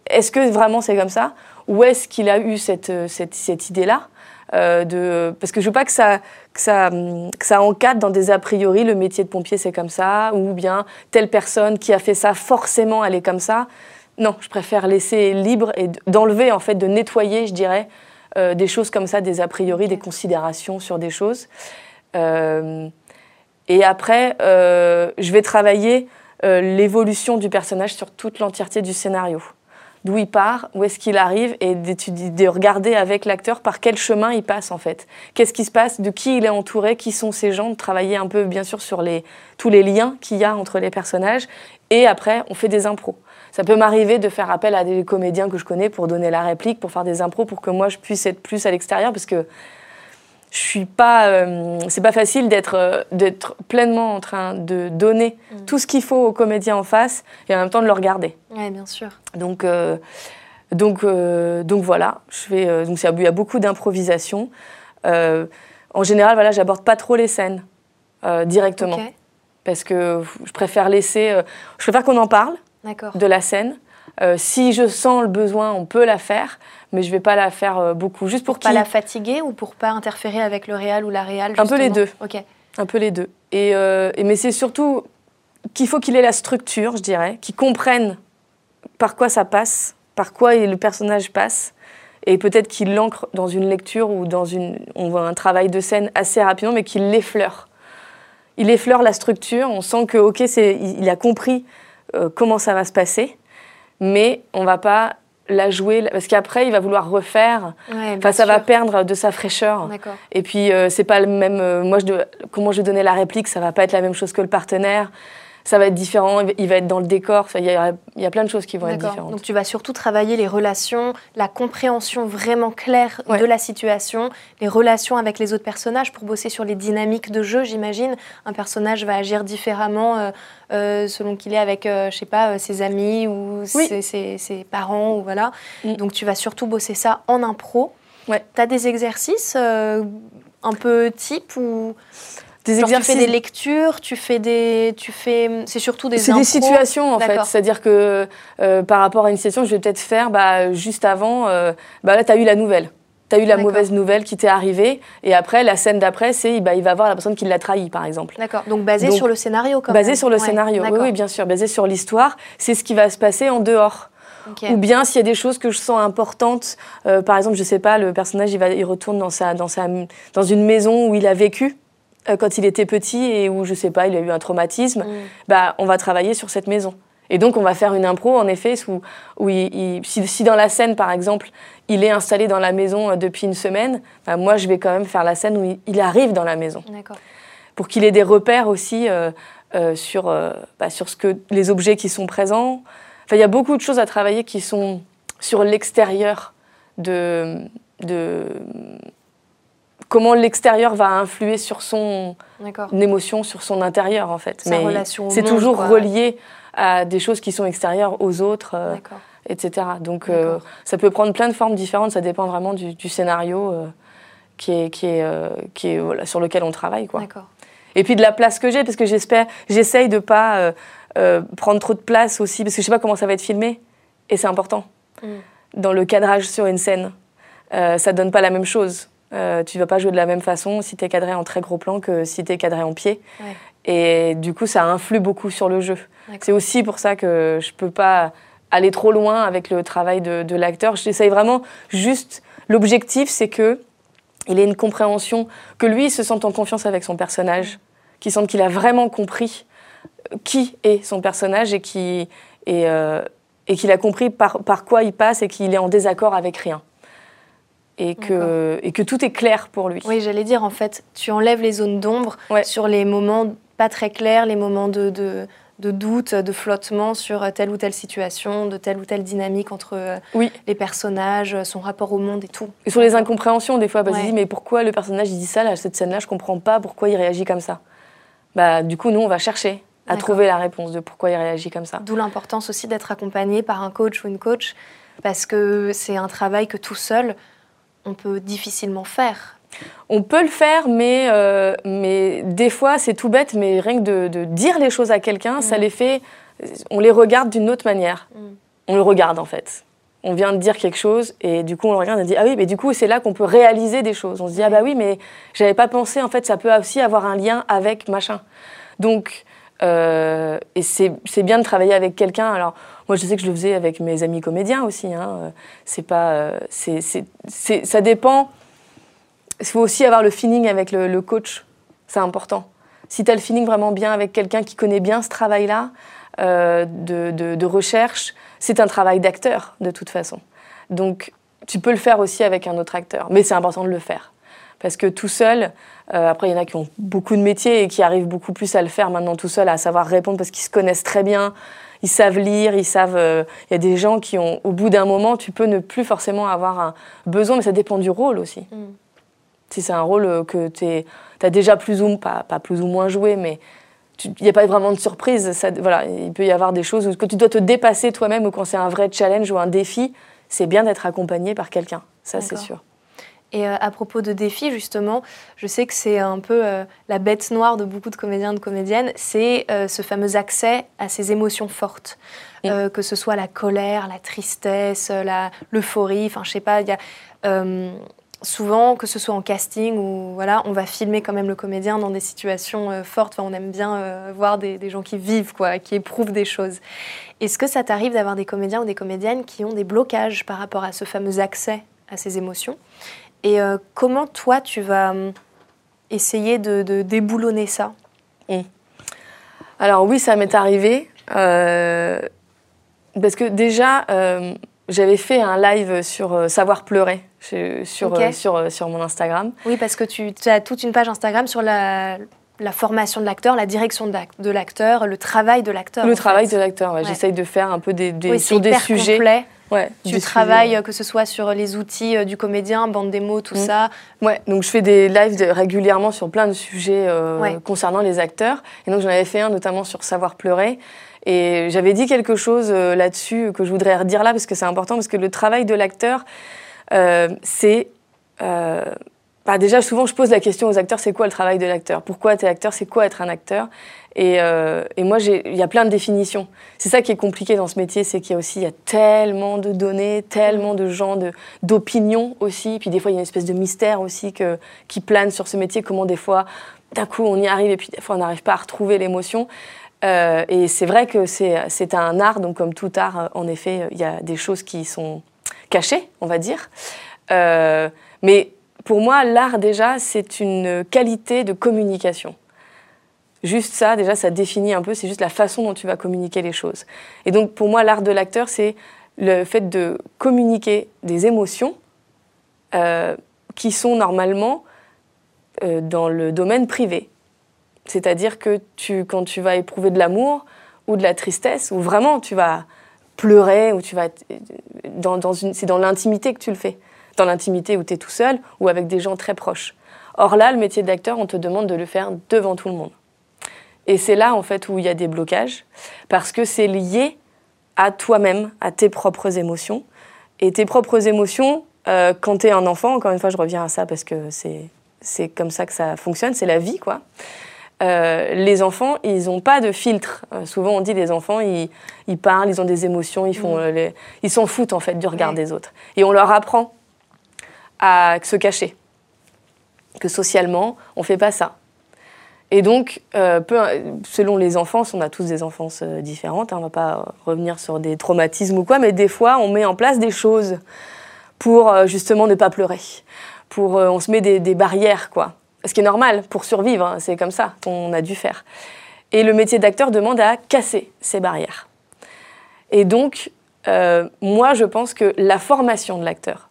Speaker 2: est-ce que vraiment c'est comme ça, ou est-ce qu'il a eu cette, cette, cette idée-là euh, de, parce que je veux pas que ça, que, ça, que ça encadre dans des a priori, le métier de pompier c'est comme ça, ou bien telle personne qui a fait ça, forcément elle est comme ça. Non, je préfère laisser libre et d'enlever, en fait, de nettoyer, je dirais, euh, des choses comme ça, des a priori, des considérations sur des choses. Euh, et après, je vais travailler l'évolution du personnage sur toute l'entièreté du scénario d'où il part, où est-ce qu'il arrive, et de regarder avec l'acteur par quel chemin il passe en fait. Qu'est-ce qui se passe, de qui il est entouré, qui sont ces gens, de travailler un peu bien sûr sur tous les liens qu'il y a entre les personnages, et après on fait des impros. Ça peut m'arriver de faire appel à des comédiens que je connais pour donner la réplique, pour faire des impros, pour que moi je puisse être plus à l'extérieur, parce que je suis pas, euh, c'est pas facile d'être euh, d'être pleinement en train de donner
Speaker 1: Mm.
Speaker 2: tout ce qu'il faut au comédien en face et en même temps de le regarder.
Speaker 1: Oui, bien sûr.
Speaker 2: Donc euh, donc donc voilà, je fais donc il y a beaucoup d'improvisation. En général, voilà, j'aborde pas trop les scènes directement
Speaker 1: Ok,
Speaker 2: parce que je préfère laisser, je préfère qu'on en parle de la scène. Si je sens le besoin, on peut la faire, mais je vais pas la faire euh, beaucoup, juste pour,
Speaker 1: Pour pas la fatiguer ou pour pas interférer avec le réal ou la réal
Speaker 2: Un peu les deux.
Speaker 1: Ok.
Speaker 2: Un peu les deux. Et, euh, et- mais c'est surtout qu'il faut qu'il ait la structure, je dirais, qu'il comprenne par quoi ça passe, par quoi le personnage passe, et peut-être qu'il l'ancre dans une lecture ou dans une, on voit un travail de scène assez rapidement, mais qu'il l'effleure. Il effleure la structure, on sent que ok, c'est, il a compris euh, comment ça va se passer, mais on va pas la jouer parce qu'après il va vouloir refaire.
Speaker 1: Ouais,
Speaker 2: Enfin, ça va perdre de sa fraîcheur. Et puis, euh, c'est pas le même. euh, moi, je comment je vais donner la réplique, ça va pas être la même chose que le partenaire. Ça va être différent. il va- être dans le décor. Il y, a- il y a plein de choses qui vont être différentes.
Speaker 1: Donc tu vas surtout travailler les relations, la compréhension vraiment claire
Speaker 2: Ouais.
Speaker 1: de la situation, les relations avec les autres personnages pour bosser sur les dynamiques de jeu, j'imagine. Un personnage va agir différemment euh, euh, selon qu'il est avec, euh, je sais pas, ses amis ou
Speaker 2: Oui.
Speaker 1: ses, ses- ses parents ou voilà.
Speaker 2: Mm.
Speaker 1: Donc tu vas surtout bosser ça en impro.
Speaker 2: Ouais.
Speaker 1: Tu as des exercices un peu type ou
Speaker 2: Des
Speaker 1: genre, tu
Speaker 2: exercices.
Speaker 1: fais des lectures, tu fais des, tu fais, c'est surtout des
Speaker 2: C'est des situations en fait. C'est-à-dire que euh, par rapport à une situation, je vais peut-être faire bah, juste avant. euh, bah, là, tu as eu la nouvelle. Tu as eu la mauvaise nouvelle qui t'est arrivée. Et après, la scène d'après, c'est bah, il va voir la personne qui l'a trahi, par exemple.
Speaker 1: D'accord. Donc basé
Speaker 2: Donc,
Speaker 1: sur le scénario quand
Speaker 2: Basé
Speaker 1: même.
Speaker 2: sur le
Speaker 1: Ouais,
Speaker 2: scénario. Oui, oui, bien sûr. Basé sur l'histoire. C'est ce qui va se passer en dehors.
Speaker 1: Ok.
Speaker 2: Ou bien s'il y a des choses que je sens importantes, euh, par exemple, je sais pas, le personnage il, va, il retourne dans, sa, dans, sa, dans une maison où il a vécu quand il était petit et où je sais pas, il a eu un traumatisme,
Speaker 1: Mm.
Speaker 2: bah, on va travailler sur cette maison. Et donc on va faire une impro en effet où, où il- il- si, si dans la scène par exemple il est installé dans la maison euh, depuis une semaine, bah, moi je vais quand même faire la scène où il, il arrive dans la maison pour qu'il ait des repères aussi euh, euh, sur, euh, bah, sur ce que, les objets qui sont présents. Enfin, il y a beaucoup de choses à travailler qui sont sur l'extérieur de, de comment l'extérieur va influer sur son émotion, sur son intérieur en fait.
Speaker 1: Sa
Speaker 2: c'est toujours
Speaker 1: quoi.
Speaker 2: relié à des choses qui sont extérieures aux autres, euh, etc. Donc euh, ça peut prendre plein de formes différentes, ça dépend vraiment du, du scénario euh, qui est, qui est, qui est voilà, sur lequel on travaille. Quoi. Et puis de la place que j'ai, parce que j'espère, j'essaye de pas prendre trop de place aussi, parce que je sais pas comment ça va être filmé, et c'est important.
Speaker 1: Mm.
Speaker 2: Dans le cadrage sur une scène, ça donne pas la même chose. Euh, tu vas pas jouer de la même façon si tu es cadré en très gros plan que si tu es cadré en pied.
Speaker 1: Ouais.
Speaker 2: Et du coup, ça influe beaucoup sur le jeu. C'est aussi pour ça que je peux pas aller trop loin avec le travail de, de l'acteur. J'essaye vraiment juste. L'objectif, c'est que il ait une compréhension, que lui il se sente en confiance avec son personnage, qu'il sente qu'il a vraiment compris euh, qui est son personnage et qui et, euh, et qu'il a compris par, par quoi il passe et qu'il est en désaccord avec rien. Et que, et que tout est clair pour lui.
Speaker 1: Oui, j'allais dire en fait, tu enlèves les zones d'ombre
Speaker 2: Ouais.
Speaker 1: sur les moments pas très clairs, les moments de, de, de doute, de flottement sur telle ou telle situation, de telle ou telle dynamique entre euh,
Speaker 2: Oui.
Speaker 1: les personnages, son rapport au monde et tout.
Speaker 2: Et sur les incompréhensions, des fois, parce
Speaker 1: Ouais.
Speaker 2: dit mais pourquoi le personnage il dit ça, là, cette scène-là, je comprends pas pourquoi il réagit comme ça. Bah, du coup, nous, on va chercher à trouver la réponse de pourquoi il réagit comme ça.
Speaker 1: D'où l'importance aussi d'être accompagné par un coach ou une coach, parce que c'est un travail que tout seul, on peut difficilement faire.
Speaker 2: On peut le faire, mais, euh, mais des fois, c'est tout bête, mais rien que de, de dire les choses à quelqu'un, ça
Speaker 1: Mm.
Speaker 2: les fait. On les regarde d'une autre manière.
Speaker 1: Mm.
Speaker 2: On le regarde, en fait. On vient de dire quelque chose, et du coup, on le regarde et on dit Ah oui, mais du coup, c'est là qu'on peut réaliser des choses. On se dit Ah bah oui, mais j'avais pas pensé, en fait, ça peut aussi avoir un lien avec machin. Donc, euh, et c'est bien de travailler avec quelqu'un. Alors, moi, je sais que je le faisais avec mes amis comédiens aussi. Hein. Euh, C'est pas. euh, ça dépend. Il faut aussi avoir le feeling avec le, coach. C'est important. Si tu as le feeling vraiment bien avec quelqu'un qui connaît bien ce travail-là de recherche, c'est un travail d'acteur de toute façon. Donc tu peux le faire aussi avec un autre acteur, mais c'est important de le faire. Parce que tout seul, euh, après il y en a qui ont beaucoup de métiers et qui arrivent beaucoup plus à le faire maintenant tout seul, à savoir répondre parce qu'ils se connaissent très bien, ils savent lire, ils savent. euh, Il y a des gens qui ont, au bout d'un moment, tu peux ne plus forcément avoir un besoin, mais ça dépend du rôle aussi.
Speaker 1: Mm.
Speaker 2: Si c'est un rôle que tu as déjà plus ou, pas, pas plus ou moins joué, mais il n'y a pas vraiment de surprise. Ça, voilà, il peut y avoir des choses où quand tu dois te dépasser toi-même ou quand c'est un vrai challenge ou un défi, c'est bien d'être accompagné par quelqu'un. Ça, c'est sûr.
Speaker 1: Et euh, à propos de défis, justement, je sais que c'est un peu euh, la bête noire de beaucoup de comédiens et de comédiennes, c'est euh, ce fameux accès à ces émotions fortes, que ce soit la colère, la tristesse, l'euphorie, enfin je sais pas, il y a souvent, que ce soit en casting ou voilà, on va filmer quand même le comédien dans des situations fortes. on aime bien voir des, gens qui vivent, quoi, qui éprouvent des choses. Est-ce que ça t'arrive d'avoir des comédiens ou des comédiennes qui ont des blocages par rapport à ce fameux accès à ces émotions? Et euh, comment toi, tu vas hum, essayer de, déboulonner ça?
Speaker 2: Mmh. Alors oui, ça m'est arrivé. parce que déjà, j'avais fait un live sur savoir pleurer sur, euh, sur, euh, sur mon Instagram.
Speaker 1: Oui, parce que tu, as toute une page Instagram sur la, la formation de l'acteur, la direction de l'acteur, le travail de l'acteur.
Speaker 2: Le travail de l'acteur, ouais. j'essaye de faire un peu des, des sur des sujets.
Speaker 1: Complet. Ouais, tu travailles que ce soit sur les outils euh, du comédien, bande démo, tout mm. ça.
Speaker 2: Ouais, donc je fais des lives régulièrement sur plein de sujets concernant les acteurs. Et donc j'en avais fait un notamment sur savoir pleurer. Et j'avais dit quelque chose là-dessus que je voudrais redire là parce que c'est important parce que le travail de l'acteur, euh, c'est euh, bah déjà, souvent, je pose la question aux acteurs, c'est quoi le travail de l'acteur? Pourquoi tu es acteur? C'est quoi être un acteur? Et, euh, et, moi, il y a plein de définitions. C'est ça qui est compliqué dans ce métier, c'est qu'il y a aussi y a tellement de données, tellement de gens, d'opinions aussi. Puis des fois, il y a une espèce de mystère aussi qui plane sur ce métier. Comment des fois, d'un coup, on y arrive et puis des fois, on n'arrive pas à retrouver l'émotion. Euh, et c'est vrai que c'est un art, donc comme tout art, en effet, il y a des choses qui sont caché, on va dire. Euh, mais pour moi, l'art, déjà, c'est une qualité de communication. Juste ça, déjà, ça définit un peu, c'est juste la façon dont tu vas communiquer les choses. Et donc, pour moi, l'art de l'acteur, c'est le fait de communiquer des émotions euh, qui sont normalement euh, dans le domaine privé. C'est-à-dire que tu, quand tu vas éprouver de l'amour ou de la tristesse, ou vraiment tu vas pleurer, ou tu vas une, c'est dans l'intimité que tu le fais. Dans l'intimité où tu es tout seul ou avec des gens très proches. Or là, le métier d'acteur, on te demande de le faire devant tout le monde. Et c'est là, en fait, où il y a des blocages, parce que c'est lié à toi-même, à tes propres émotions. Et tes propres émotions, euh, quand tu es un enfant, encore une fois, je reviens à ça parce que c'est, comme ça que ça fonctionne, c'est la vie, quoi. Euh, les enfants, ils n'ont pas de filtre. Euh, souvent, on dit les enfants, ils, parlent, ils ont des émotions, ils font, mm. ils s'en foutent en fait du regard des autres. Et on leur apprend à se cacher. Que socialement, on fait pas ça. Et donc, peu, selon les enfants, on a tous des enfances différentes, hein, on ne va pas revenir sur des traumatismes ou quoi, mais des fois, on met en place des choses pour justement ne pas pleurer. Pour, on se met des, barrières, quoi ce qui est normal pour survivre, hein, c'est comme ça qu'on a dû faire. Et le métier d'acteur demande à casser ces barrières. Et donc, euh, moi, je pense que la formation de l'acteur,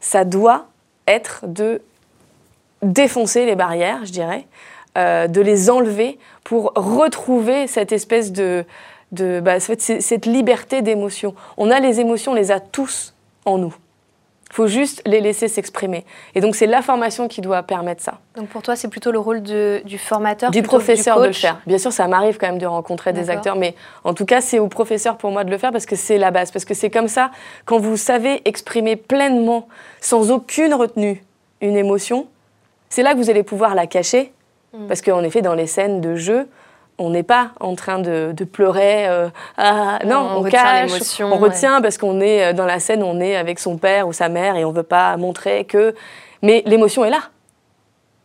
Speaker 2: ça doit être de défoncer les barrières, je dirais, euh, de les enlever pour retrouver cette espèce de, de bah, cette liberté d'émotion. On a les émotions, on les a tous en nous. Il faut juste les laisser s'exprimer. Et donc, c'est la formation qui doit permettre ça.
Speaker 1: Donc, pour toi, c'est plutôt le rôle du formateur
Speaker 2: Du professeur de le faire. Bien sûr, ça m'arrive quand même de rencontrer des acteurs, mais en tout cas, c'est au professeur pour moi de le faire parce que c'est la base. Parce que c'est comme ça, quand vous savez exprimer pleinement, sans aucune retenue, une émotion, c'est là que vous allez pouvoir la cacher. Mm. Parce qu'en effet, dans les scènes de jeu, on n'est pas en train de, pleurer. Euh, ah, non, on, cache, on retient parce qu'on est euh, dans la scène, on est avec son père ou sa mère et on veut pas montrer que. Mais l'émotion est là.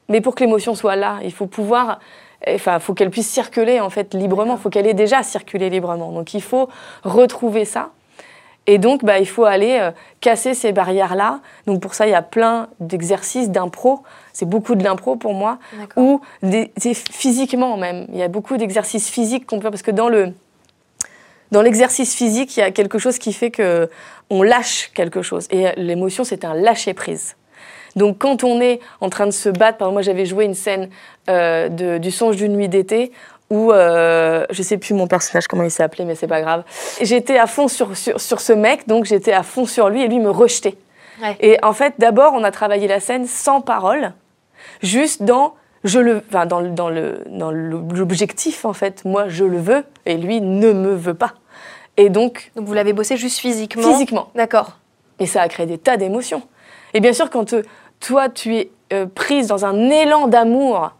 Speaker 2: Mais pour que l'émotion soit là, il faut pouvoir. Enfin, faut qu'elle puisse circuler en fait librement. Il faut qu'elle ait déjà circulé librement. Donc il faut retrouver ça. Et donc, bah, il faut aller euh, casser ces barrières-là. Donc, pour ça, il y a plein d'exercices d'impro. C'est beaucoup de l'impro pour moi. Ou c'est physiquement même. Il y a beaucoup d'exercices physiques qu'on peut parce que dans le dans l'exercice physique, il y a quelque chose qui fait que on lâche quelque chose. Et l'émotion, c'est un lâcher prise. Donc, quand on est en train de se battre, par exemple, moi, j'avais joué une scène euh, de, du songe d'une nuit d'été où euh, je sais plus mon personnage comment il s'appelait mais c'est pas grave. J'étais à fond sur, sur, sur, ce mec donc j'étais à fond sur lui et lui me rejetait. Et en fait d'abord on a travaillé la scène sans parole juste dans je le, enfin, dans, dans le, dans l'objectif en fait. Moi, je le veux et lui ne me veut pas. Et donc,
Speaker 1: donc vous l'avez bossé juste physiquement.
Speaker 2: Physiquement.
Speaker 1: D'accord.
Speaker 2: Et ça a créé des tas d'émotions. Et bien sûr, quand toi, tu es euh, prise dans un élan d'amour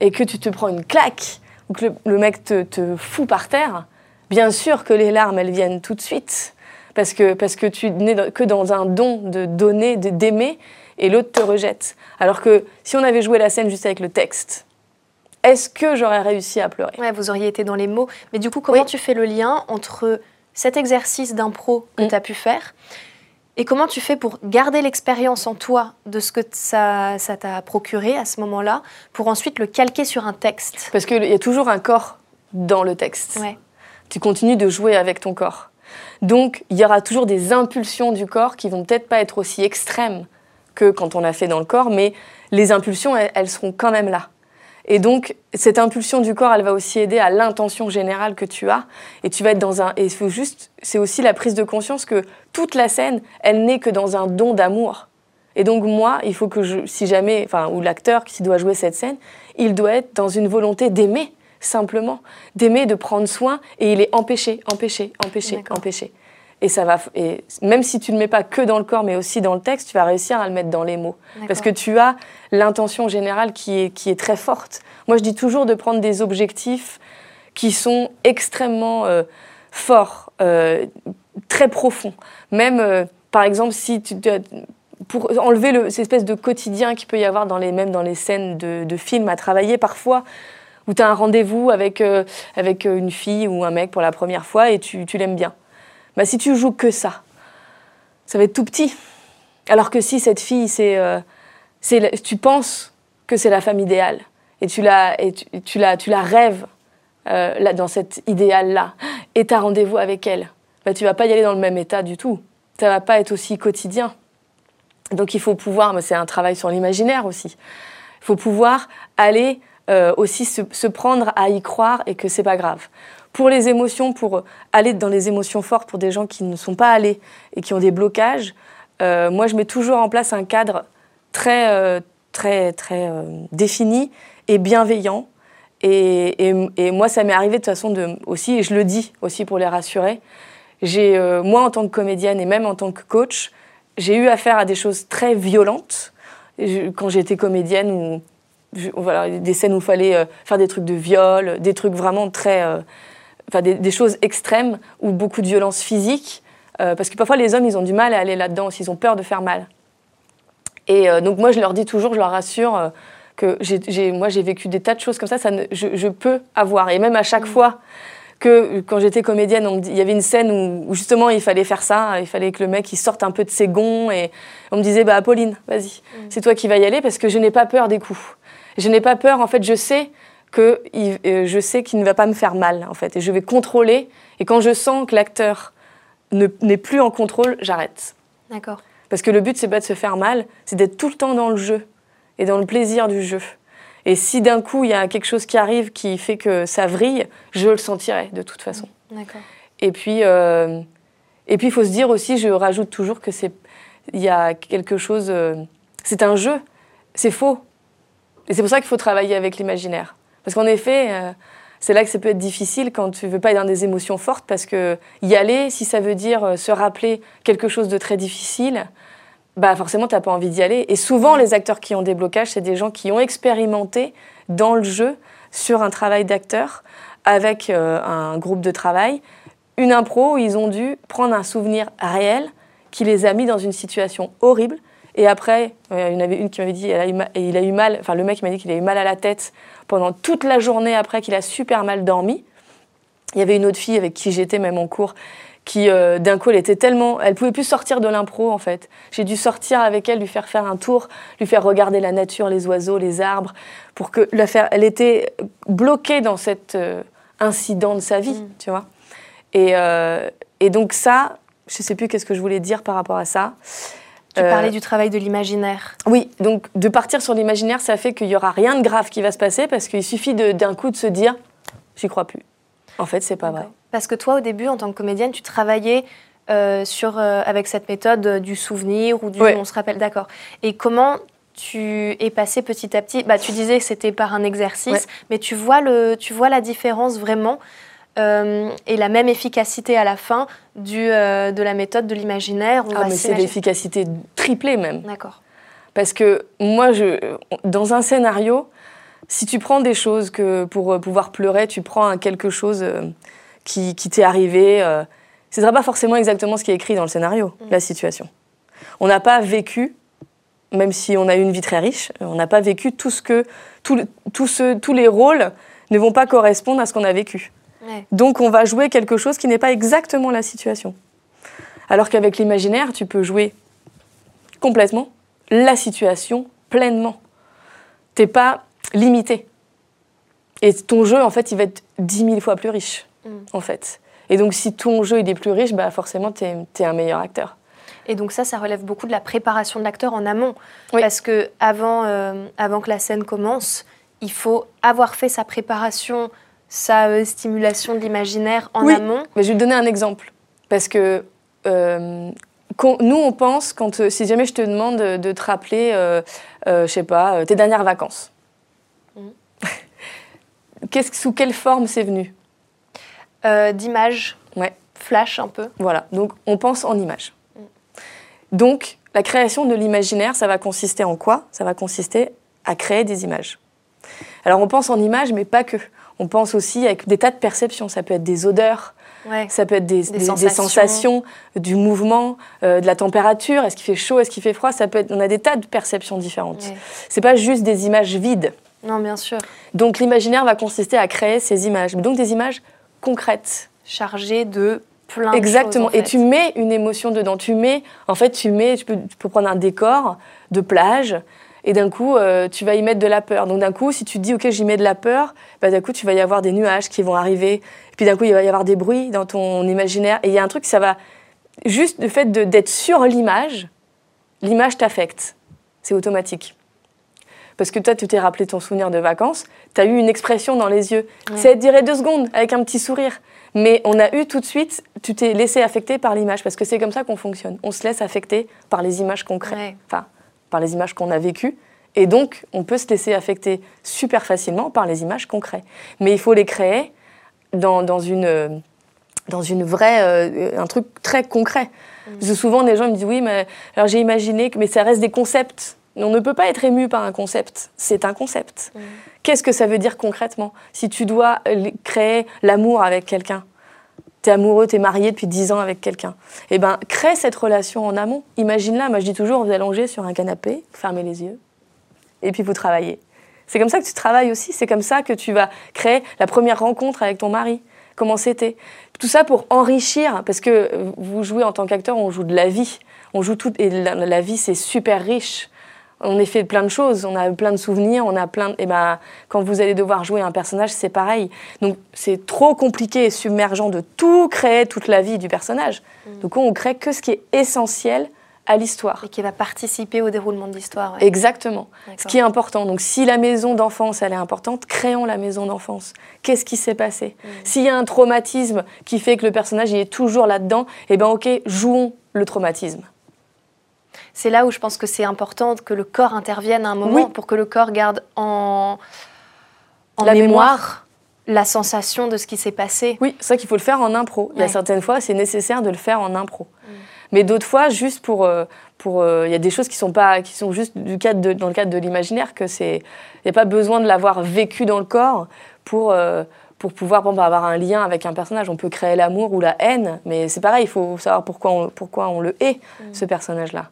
Speaker 2: et que tu te prends une claque ou que le, mec te, te, fout par terre, bien sûr que les larmes, elles viennent tout de suite. Parce que, parce que tu n'es que dans un don de donner, d'aimer, et l'autre te rejette. Alors que si on avait joué la scène juste avec le texte, est-ce que j'aurais réussi à pleurer?
Speaker 1: Ouais, vous auriez été dans les mots. Mais du coup, comment tu fais le lien entre cet exercice d'impro que mm. tu as pu faire et comment tu fais pour garder l'expérience en toi de ce que ça t'a procuré à ce moment-là, pour ensuite le calquer sur un texte?
Speaker 2: Parce qu'il y a toujours un corps dans le texte. Tu continues de jouer avec ton corps. Donc, il y aura toujours des impulsions du corps qui vont peut-être pas être aussi extrêmes que quand on l'a fait dans le corps, mais les impulsions, elles seront quand même là. Et donc, cette impulsion du corps, elle va aussi aider à l'intention générale que tu as. Et tu vas être dans un. Et faut juste. C'est aussi la prise de conscience que toute la scène, elle n'est que dans un don d'amour. Et donc, moi, il faut que je. Si jamais. Enfin, ou l'acteur qui doit jouer cette scène, il doit être dans une volonté d'aimer, simplement. D'aimer, de prendre soin. Et il est empêché, empêché, empêché, empêché. Et ça va, et même si tu ne le mets pas que dans le corps, mais aussi dans le texte, tu vas réussir à le mettre dans les mots. Parce que tu as l'intention générale qui est, qui est très forte. Moi, je dis toujours de prendre des objectifs qui sont extrêmement euh, forts, euh, très profonds. Même, euh, par exemple, si tu pour enlever le, cette espèce de quotidien qu'il peut y avoir dans les, même dans les scènes de, de films à travailler parfois, où tu as un rendez-vous avec, avec une fille ou un mec pour la première fois et tu, tu l'aimes bien. Bah, si tu joues que ça, ça va être tout petit. Alors que si cette fille, c'est, euh, tu penses que c'est la femme idéale et tu la, et rêves euh, dans cet idéal-là et tu as rendez-vous avec elle, bah, tu vas pas y aller dans le même état du tout. Ça va pas être aussi quotidien. Donc il faut pouvoir, c'est un travail sur l'imaginaire aussi. Il faut pouvoir aller euh, aussi se, se, prendre à y croire et que c'est pas grave pour les émotions, pour aller dans les émotions fortes pour des gens qui ne sont pas allés et qui ont des blocages, euh, moi je mets toujours en place un cadre très, euh, très, très euh, défini et bienveillant. Et, moi, ça m'est arrivé de toute façon de, aussi, et je le dis aussi pour les rassurer, j'ai, moi en tant que comédienne et même en tant que coach, j'ai eu affaire à des choses très violentes quand j'étais comédienne ou voilà, des scènes où il fallait faire des trucs de viol, des trucs vraiment très enfin, des, choses extrêmes ou beaucoup de violence physique, euh, parce que parfois les hommes, ils ont du mal à aller là-dedans, ils ont peur de faire mal. Et euh, donc moi, je leur dis toujours, je leur rassure euh, que moi, j'ai vécu des tas de choses comme ça, ça je, peux avoir. Et même à chaque mm. fois que quand j'étais comédienne, il y avait une scène où, justement il fallait faire ça, il fallait que le mec il sorte un peu de ses gonds et on me disait bah Pauline, vas-y, mm. c'est toi qui vas y aller parce que je n'ai pas peur des coups. Je n'ai pas peur, en fait, je sais que euh, je sais qu'il ne va pas me faire mal, en fait. Et je vais contrôler. Et quand je sens que l'acteur n'est plus en contrôle, j'arrête.
Speaker 1: D'accord.
Speaker 2: Parce que le but, c'est pas de se faire mal, c'est d'être tout le temps dans le jeu et dans le plaisir du jeu. Et si d'un coup, il y a quelque chose qui arrive qui fait que ça vrille, je le sentirai de toute façon.
Speaker 1: D'accord.
Speaker 2: Et puis, euh, et puis, il faut se dire aussi, je rajoute toujours que c'est, il y a quelque chose, euh, c'est un jeu, c'est faux. Et c'est pour ça qu'il faut travailler avec l'imaginaire. Parce qu'en effet, euh, c'est là que ça peut être difficile quand tu veux pas être dans des émotions fortes, parce que y aller, si ça veut dire euh, se rappeler quelque chose de très difficile, bah forcément, tu n'as pas envie d'y aller. Et souvent, les acteurs qui ont des blocages, c'est des gens qui ont expérimenté dans le jeu sur un travail d'acteur avec euh, un groupe de travail, une impro où ils ont dû prendre un souvenir réel qui les a mis dans une situation horrible. Et après, il y en avait une qui m'avait dit, il a eu mal, enfin le mec m'a dit qu'il a eu mal à la tête pendant toute la journée après qu'il a super mal dormi. Il y avait une autre fille avec qui j'étais même en cours qui euh, d'un coup elle était tellement elle pouvait plus sortir de l'impro en fait j'ai dû sortir avec elle lui faire faire un tour lui faire regarder la nature les oiseaux les arbres pour que la faire elle était bloquée dans cet euh, incident de sa vie mm. tu vois et, euh, et donc ça je sais plus qu'est-ce que je voulais dire par rapport à ça
Speaker 1: tu parlais du travail de l'imaginaire.
Speaker 2: Oui, donc de partir sur l'imaginaire, ça fait qu'il n'y aura rien de grave qui va se passer parce qu'il suffit d'un coup de se dire j'y crois plus. En fait, c'est pas vrai.
Speaker 1: Parce que toi, au début, en tant que comédienne, tu travaillais euh, sur, euh, avec cette méthode du souvenir ou du on se rappelle. D'accord. Et comment tu es passé petit à petit bah, Tu disais que c'était par un exercice, mais tu vois, le, tu vois la différence vraiment euh, et la même efficacité à la fin du, euh, de la méthode de l'imaginaire.
Speaker 2: Ah, mais c'est l'efficacité triplée même.
Speaker 1: D'accord.
Speaker 2: Parce que moi, je, dans un scénario, si tu prends des choses que pour euh, pouvoir pleurer, tu prends quelque chose qui, qui t'est arrivé, ce ne sera pas forcément exactement ce qui est écrit dans le scénario, mm. la situation. On n'a pas vécu, même si on a eu une vie très riche, on n'a pas vécu tout ce que, tout, tout ce, tous les rôles ne vont pas correspondre à ce qu'on a vécu. Donc on va jouer quelque chose qui n'est pas exactement la situation. Alors qu'avec l'imaginaire, tu peux jouer complètement la situation pleinement. T'es pas limité. Et ton jeu, en fait, il va être dix mille fois plus riche, mm. en fait. Et donc, si ton jeu il est plus riche, bah forcément, tu es, un meilleur acteur.
Speaker 1: Et donc ça, ça relève beaucoup de la préparation de l'acteur en amont. Parce que avant, euh, avant que la scène commence, il faut avoir fait sa préparation sa euh, stimulation de l'imaginaire en amont
Speaker 2: mais Je vais te donner un exemple. Parce que euh, nous, on pense, quand, euh, si jamais je te demande de, te rappeler, je sais pas, tes dernières vacances, mm. <laughs> sous quelle forme c'est venu?
Speaker 1: D'image.
Speaker 2: Ouais.
Speaker 1: Flash un peu.
Speaker 2: Voilà, donc on pense en image. Mm. Donc, la création de l'imaginaire, ça va consister en quoi? Ça va consister à créer des images. Alors on pense en images, mais pas que. On pense aussi avec des tas de perceptions. Ça peut être des odeurs, ça peut être des, sensations. du mouvement, euh, de la température. Est-ce qu'il fait chaud, est-ce qu'il fait froid? Ça peut être. On a des tas de perceptions différentes. Ce C'est pas juste des images vides.
Speaker 1: Non, bien sûr.
Speaker 2: Donc l'imaginaire va consister à créer ces images, donc des images concrètes,
Speaker 1: chargées de plein
Speaker 2: Exactement.
Speaker 1: de choses.
Speaker 2: Et tu mets une émotion dedans. Tu mets, en fait, tu mets, tu peux, tu peux prendre un décor de plage et d'un coup, euh, tu vas y mettre de la peur. Donc d'un coup, si tu te dis, OK, j'y mets de la peur, bah, d'un coup, tu vas y avoir des nuages qui vont arriver. Et puis d'un coup, il va y avoir des bruits dans ton imaginaire. Et il y a un truc, ça va... Juste le fait d'être sur l'image, l'image t'affecte. C'est automatique. Parce que toi, tu t'es rappelé ton souvenir de vacances, tu as eu une expression dans les yeux. Ça dirait deux secondes, avec un petit sourire. Mais on a eu tout de suite, tu t'es laissé affecter par l'image, parce que c'est comme ça qu'on fonctionne. On se laisse affecter par les images concrètes. Enfin, par les images qu'on a vécues. Et donc, on peut se laisser affecter super facilement par les images qu'on crée. Mais il faut les créer dans, dans une, dans une vraie, euh, un truc très concret. Mmh. souvent, des gens me disent oui, mais alors j'ai imaginé que, mais ça reste des concepts. On ne peut pas être ému par un concept. C'est un concept. Mmh. Qu'est-ce que ça veut dire concrètement? Si tu dois créer l'amour avec quelqu'un, tu es amoureux, tu es marié depuis 10 ans avec quelqu'un. Eh ben, crée cette relation en amont. Imagine-la, moi je dis toujours, vous allongez sur un canapé, fermez les yeux, et puis vous travaillez. C'est comme ça que tu travailles aussi, c'est comme ça que tu vas créer la première rencontre avec ton mari. Comment c'était? Tout ça pour enrichir, parce que vous jouez en tant qu'acteur, on joue de la vie. On joue tout, et la vie c'est super riche on est fait plein de choses, on a plein de souvenirs, on a plein. Et ben, quand vous allez devoir jouer un personnage, c'est pareil. Donc c'est trop compliqué et submergent de tout créer toute la vie du personnage. Mm. Donc on crée que ce qui est essentiel à l'histoire.
Speaker 1: Et qui va participer au déroulement de l'histoire.
Speaker 2: Exactement. Ce qui est important. Donc si la maison d'enfance, elle est importante, créons la maison d'enfance. Qu'est-ce qui s'est passé mm. S'il y a un traumatisme qui fait que le personnage il est toujours là-dedans, eh ben ok, jouons le traumatisme
Speaker 1: c'est là où je pense que c'est important que le corps intervienne à un moment pour que le corps garde en, la mémoire, la sensation de ce qui s'est passé.
Speaker 2: Oui, c'est ça qu'il faut le faire en impro. Il y a certaines fois, c'est nécessaire de le faire en impro. Mm. Mais d'autres fois, juste pour, euh, pour, euh, il y a des choses qui sont pas, qui sont juste du cadre dans le cadre de l'imaginaire que c'est, il n'y a pas besoin de l'avoir vécu dans le corps pour euh, pour pouvoir bon, bah, avoir un lien avec un personnage. On peut créer l'amour ou la haine, mais c'est pareil, il faut savoir pourquoi on, pourquoi on le hait, mm. ce personnage-là.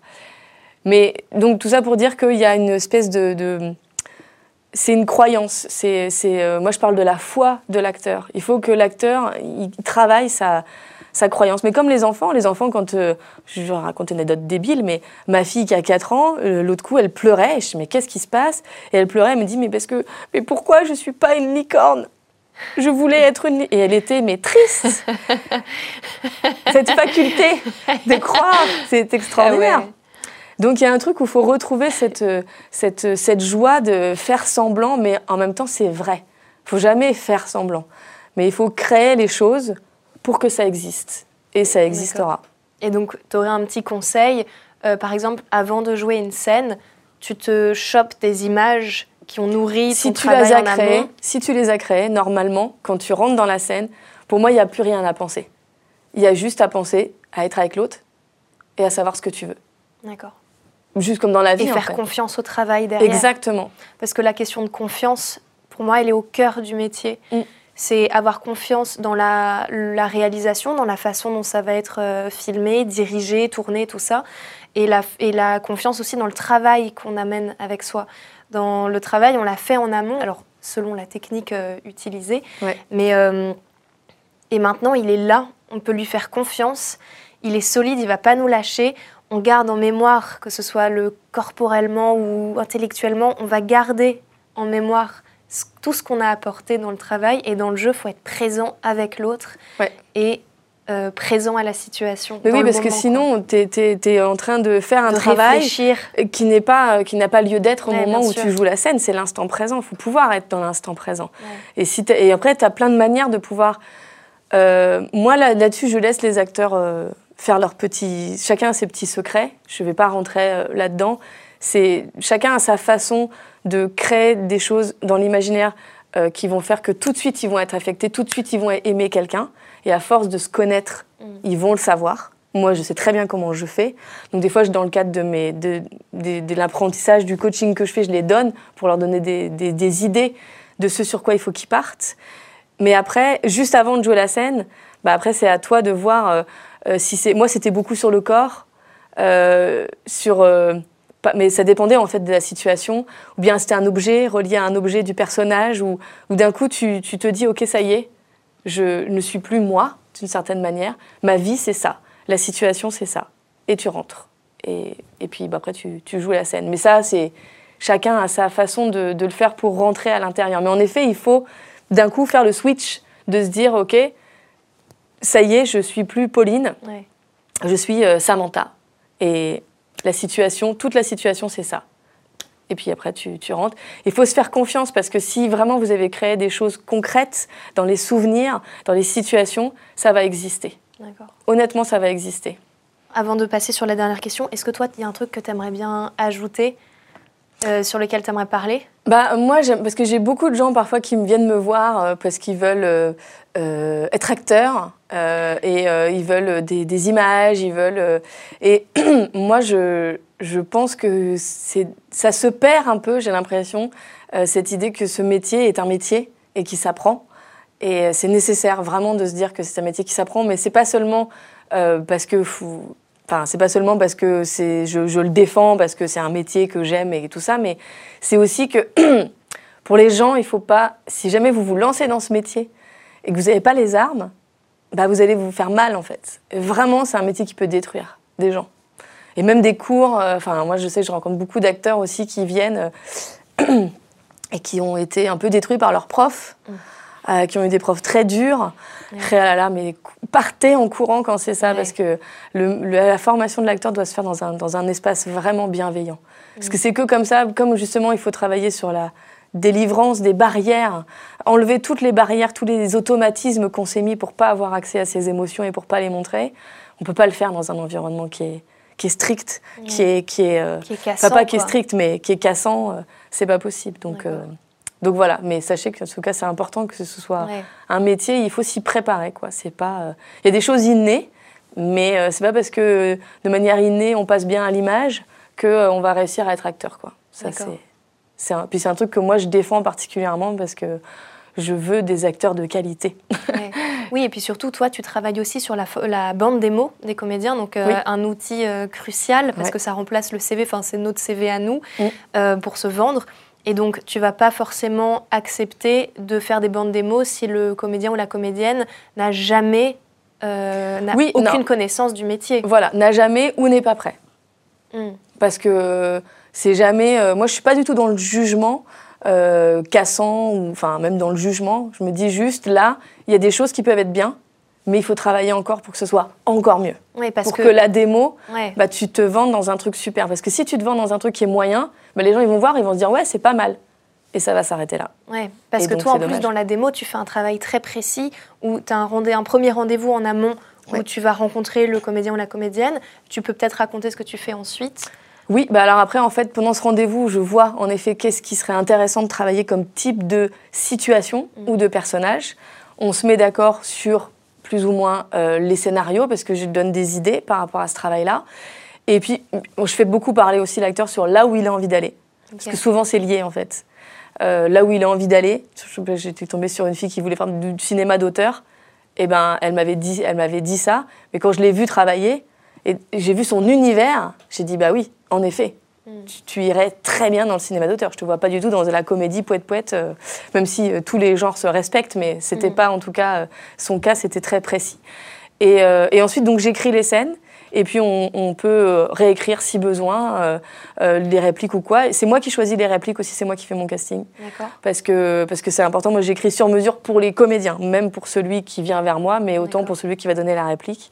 Speaker 2: Mais donc tout ça pour dire qu'il y a une espèce de... c'est une croyance. C'est, euh, moi, je parle de la foi de l'acteur. Il faut que l'acteur il travaille sa, sa croyance. Mais comme les enfants, les enfants, quand euh, je vais raconter une anecdote débile, mais ma fille qui a 4 ans, euh, l'autre coup, elle pleurait. Et je dis mais qu'est-ce qui se passe? Et elle pleurait. Elle me dit mais parce que mais pourquoi je suis pas une licorne? Je voulais être une... Et elle était, mais triste. <laughs> Cette faculté de croire, c'est extraordinaire. Ah Donc il y a un truc où il faut retrouver cette, cette, cette joie de faire semblant, mais en même temps c'est vrai. Il faut jamais faire semblant. Mais il faut créer les choses pour que ça existe. Et ça existera.
Speaker 1: Et donc tu aurais un petit conseil, euh, par exemple, avant de jouer une scène, tu te chopes des images qui ont nourri
Speaker 2: si
Speaker 1: ton
Speaker 2: tu
Speaker 1: travail
Speaker 2: les as
Speaker 1: en
Speaker 2: créées,
Speaker 1: amont.
Speaker 2: si tu les as créées, normalement, quand tu rentres dans la scène, pour moi, il n'y a plus rien à penser. Il y a juste à penser à être avec l'autre et à savoir ce que tu veux.
Speaker 1: D'accord.
Speaker 2: Juste comme dans la vie.
Speaker 1: Et
Speaker 2: en
Speaker 1: faire
Speaker 2: fait.
Speaker 1: confiance au travail derrière.
Speaker 2: Exactement.
Speaker 1: Parce que la question de confiance, pour moi, elle est au cœur du métier.
Speaker 2: Mm.
Speaker 1: C'est avoir confiance dans la, la réalisation, dans la façon dont ça va être euh, filmé, dirigé, tourné, tout ça. Et la, et la confiance aussi dans le travail qu'on amène avec soi. Dans le travail, on l'a fait en amont, alors selon la technique euh, utilisée.
Speaker 2: Ouais.
Speaker 1: Mais euh, et maintenant, il est là, on peut lui faire confiance. Il est solide, il va pas nous lâcher. On garde en mémoire, que ce soit le corporellement ou intellectuellement, on va garder en mémoire tout ce qu'on a apporté dans le travail. Et dans le jeu, il faut être présent avec l'autre
Speaker 2: Ouais.
Speaker 1: et euh, présent à la situation.
Speaker 2: Mais oui, parce que sinon, tu es, en train de faire un
Speaker 1: de
Speaker 2: travail
Speaker 1: réfléchir.
Speaker 2: qui n'est pas qui n'a pas lieu d'être au
Speaker 1: Ouais,
Speaker 2: moment où tu joues la scène. C'est l'instant présent. Il faut pouvoir être dans l'instant présent.
Speaker 1: Ouais.
Speaker 2: Et, si t'as- et après, tu as plein de manières de pouvoir. euh, moi, là- là-dessus, je laisse les acteurs euh, faire leurs petits. Chacun a ses petits secrets. Je ne vais pas rentrer euh, là-dedans. C'est chacun a sa façon de créer des choses dans l'imaginaire euh, qui vont faire que tout de suite ils vont être affectés, tout de suite ils vont aimer quelqu'un. Et à force de se connaître,
Speaker 1: Mm.
Speaker 2: ils vont le savoir. Moi, je sais très bien comment je fais. Donc, des fois, je- dans le cadre de, mes, de, de- de l'apprentissage, du coaching que je fais, je les donne pour leur donner des, des- des idées de ce sur quoi il faut qu'ils partent. Mais après, juste avant de jouer la scène, bah après, c'est à toi de voir euh, si c'est. Moi, c'était beaucoup sur le corps, euh, sur. euh, mais ça dépendait en fait de la situation. Ou bien c'était un objet relié à un objet du personnage, ou, d'un coup, tu, te dis, OK, ça y est, je ne suis plus moi, d'une certaine manière. Ma vie, c'est ça. La situation, c'est ça. Et tu rentres. Et, puis bah, après, tu, joues la scène. Mais ça, c'est chacun a sa façon de le faire pour rentrer à l'intérieur. Mais en effet, il faut d'un coup faire le switch, de se dire, OK, ça y est, je suis plus Pauline,
Speaker 1: Ouais.
Speaker 2: je suis euh, Samantha. Et la situation, toute la situation, c'est ça. Et puis après, tu, tu rentres. Il faut se faire confiance parce que si vraiment vous avez créé des choses concrètes dans les souvenirs, dans les situations, ça va exister. Honnêtement, ça va exister.
Speaker 1: Avant de passer sur la dernière question, est-ce que toi, il y a un truc que tu aimerais bien ajouter, euh, sur lequel tu aimerais parler
Speaker 2: Bah, moi, parce que j'ai beaucoup de gens parfois qui viennent me voir euh, parce qu'ils veulent euh, être acteurs et ils veulent des, images, ils veulent. et <clears throat> moi, je, je pense que ça se perd un peu, j'ai l'impression, cette idée que ce métier est un métier et qui s'apprend. Et c'est nécessaire vraiment de se dire que c'est un métier qui s'apprend, mais c'est pas seulement parce que. Enfin, c'est pas seulement parce que c'est, je, le défends, parce que c'est un métier que j'aime et tout ça, mais c'est aussi que <clears throat> pour les gens, il faut pas, si jamais vous vous lancez dans ce métier et que vous n'avez pas les armes, bah vous allez vous faire mal en fait. Vraiment, c'est un métier qui peut détruire des gens. Et même des cours, euh, enfin moi je sais je rencontre beaucoup d'acteurs aussi qui viennent euh, <clears throat> et qui ont été un peu détruits par leurs profs, euh, qui ont eu des profs très durs.
Speaker 1: Ouais.
Speaker 2: Ah là là, mais partez en courant quand c'est ça,
Speaker 1: Ouais.
Speaker 2: parce que le- le- la formation de l'acteur doit se faire dans un, dans un espace vraiment bienveillant. Parce que c'est que comme ça, comme justement il faut travailler sur la délivrance des barrières, enlever toutes les barrières, tous les automatismes qu'on s'est mis pour pas avoir accès à ses émotions et pour pas les montrer, on peut pas le faire dans un environnement qui est, qui est strict, qui est, qui est, euh,
Speaker 1: Qui est cassant
Speaker 2: Enfin, pas qui est strict, mais qui est cassant, euh, c'est pas possible. Donc, euh, donc voilà. Mais sachez qu'en tout cas, c'est important que ce soit
Speaker 1: Ouais.
Speaker 2: un métier. Il faut s'y préparer, quoi. C'est pas. euh, Il y a des choses innées, mais euh, c'est pas parce que de manière innée on passe bien à l'image que euh, on va réussir à être acteur, quoi. Ça c'est. c'est un... Puis c'est un truc que moi je défends particulièrement parce que je veux des acteurs de qualité.
Speaker 1: Ouais. Oui, et puis surtout, toi, tu travailles aussi sur la, la bande démo des comédiens, donc euh,
Speaker 2: Oui.
Speaker 1: un outil euh, crucial parce
Speaker 2: Ouais.
Speaker 1: que ça remplace le CV, enfin c'est notre CV à nous
Speaker 2: Mm.
Speaker 1: euh, pour se vendre. Et donc, tu vas pas forcément accepter de faire des bandes démos si le comédien ou la comédienne n'a jamais, euh, n'a
Speaker 2: Oui,
Speaker 1: aucune
Speaker 2: non.
Speaker 1: connaissance du métier.
Speaker 2: Voilà, n'a jamais ou n'est pas prêt.
Speaker 1: Mm.
Speaker 2: parce que c'est jamais. euh, moi, je suis pas du tout dans le jugement euh, cassant ou enfin même dans le jugement. Je me dis juste là, il y a des choses qui peuvent être bien, mais il faut travailler encore pour que ce soit encore mieux.
Speaker 1: Oui, parce
Speaker 2: pour
Speaker 1: que,
Speaker 2: que... la démo,
Speaker 1: ouais.
Speaker 2: bah, tu te vends dans un truc super. Parce que si tu te vends dans un truc qui est moyen, bah, les gens ils vont voir, ils vont se dire ouais c'est pas mal, et ça va s'arrêter là.
Speaker 1: Ouais, parce
Speaker 2: Et
Speaker 1: que
Speaker 2: donc,
Speaker 1: toi, en plus, dans la démo, tu fais un travail très précis où tu as un, rendez- un premier rendez-vous en amont où
Speaker 2: Ouais.
Speaker 1: tu vas rencontrer le comédien ou la comédienne. Tu peux peut-être raconter ce que tu fais ensuite.
Speaker 2: Oui, bah alors après, en fait, pendant ce rendez-vous, je vois en effet qu'est-ce qui serait intéressant de travailler comme type de situation mm. ou de personnage. On se met d'accord sur plus ou moins euh, les scénarios parce que je donne des idées par rapport à ce travail-là. Et puis, je fais beaucoup parler aussi l'acteur sur là où il a envie d'aller. Parce que souvent, c'est lié en fait. Euh, là où il a envie d'aller. J'étais tombée sur une fille qui voulait faire du cinéma d'auteur. Et eh ben, elle m'avait dit, elle m'avait dit ça. Mais quand je l'ai vue travailler et j'ai vu son univers, j'ai dit bah oui, en effet, hmm. tu, irais très bien dans le cinéma d'auteur. Je te vois pas du tout dans la comédie poète poète, euh, même si euh, tous les genres se respectent, mais c'était hmm. pas en tout cas son cas, c'était très précis. Et, et ensuite donc j'écris les scènes. Et puis on, peut euh, réécrire si besoin euh, euh, les répliques ou quoi. C'est moi qui choisis les répliques aussi, c'est moi qui fais mon casting. Parce que parce que c'est important. Moi j'écris sur mesure pour les comédiens, même pour celui qui vient vers moi, mais autant pour celui qui va donner la réplique.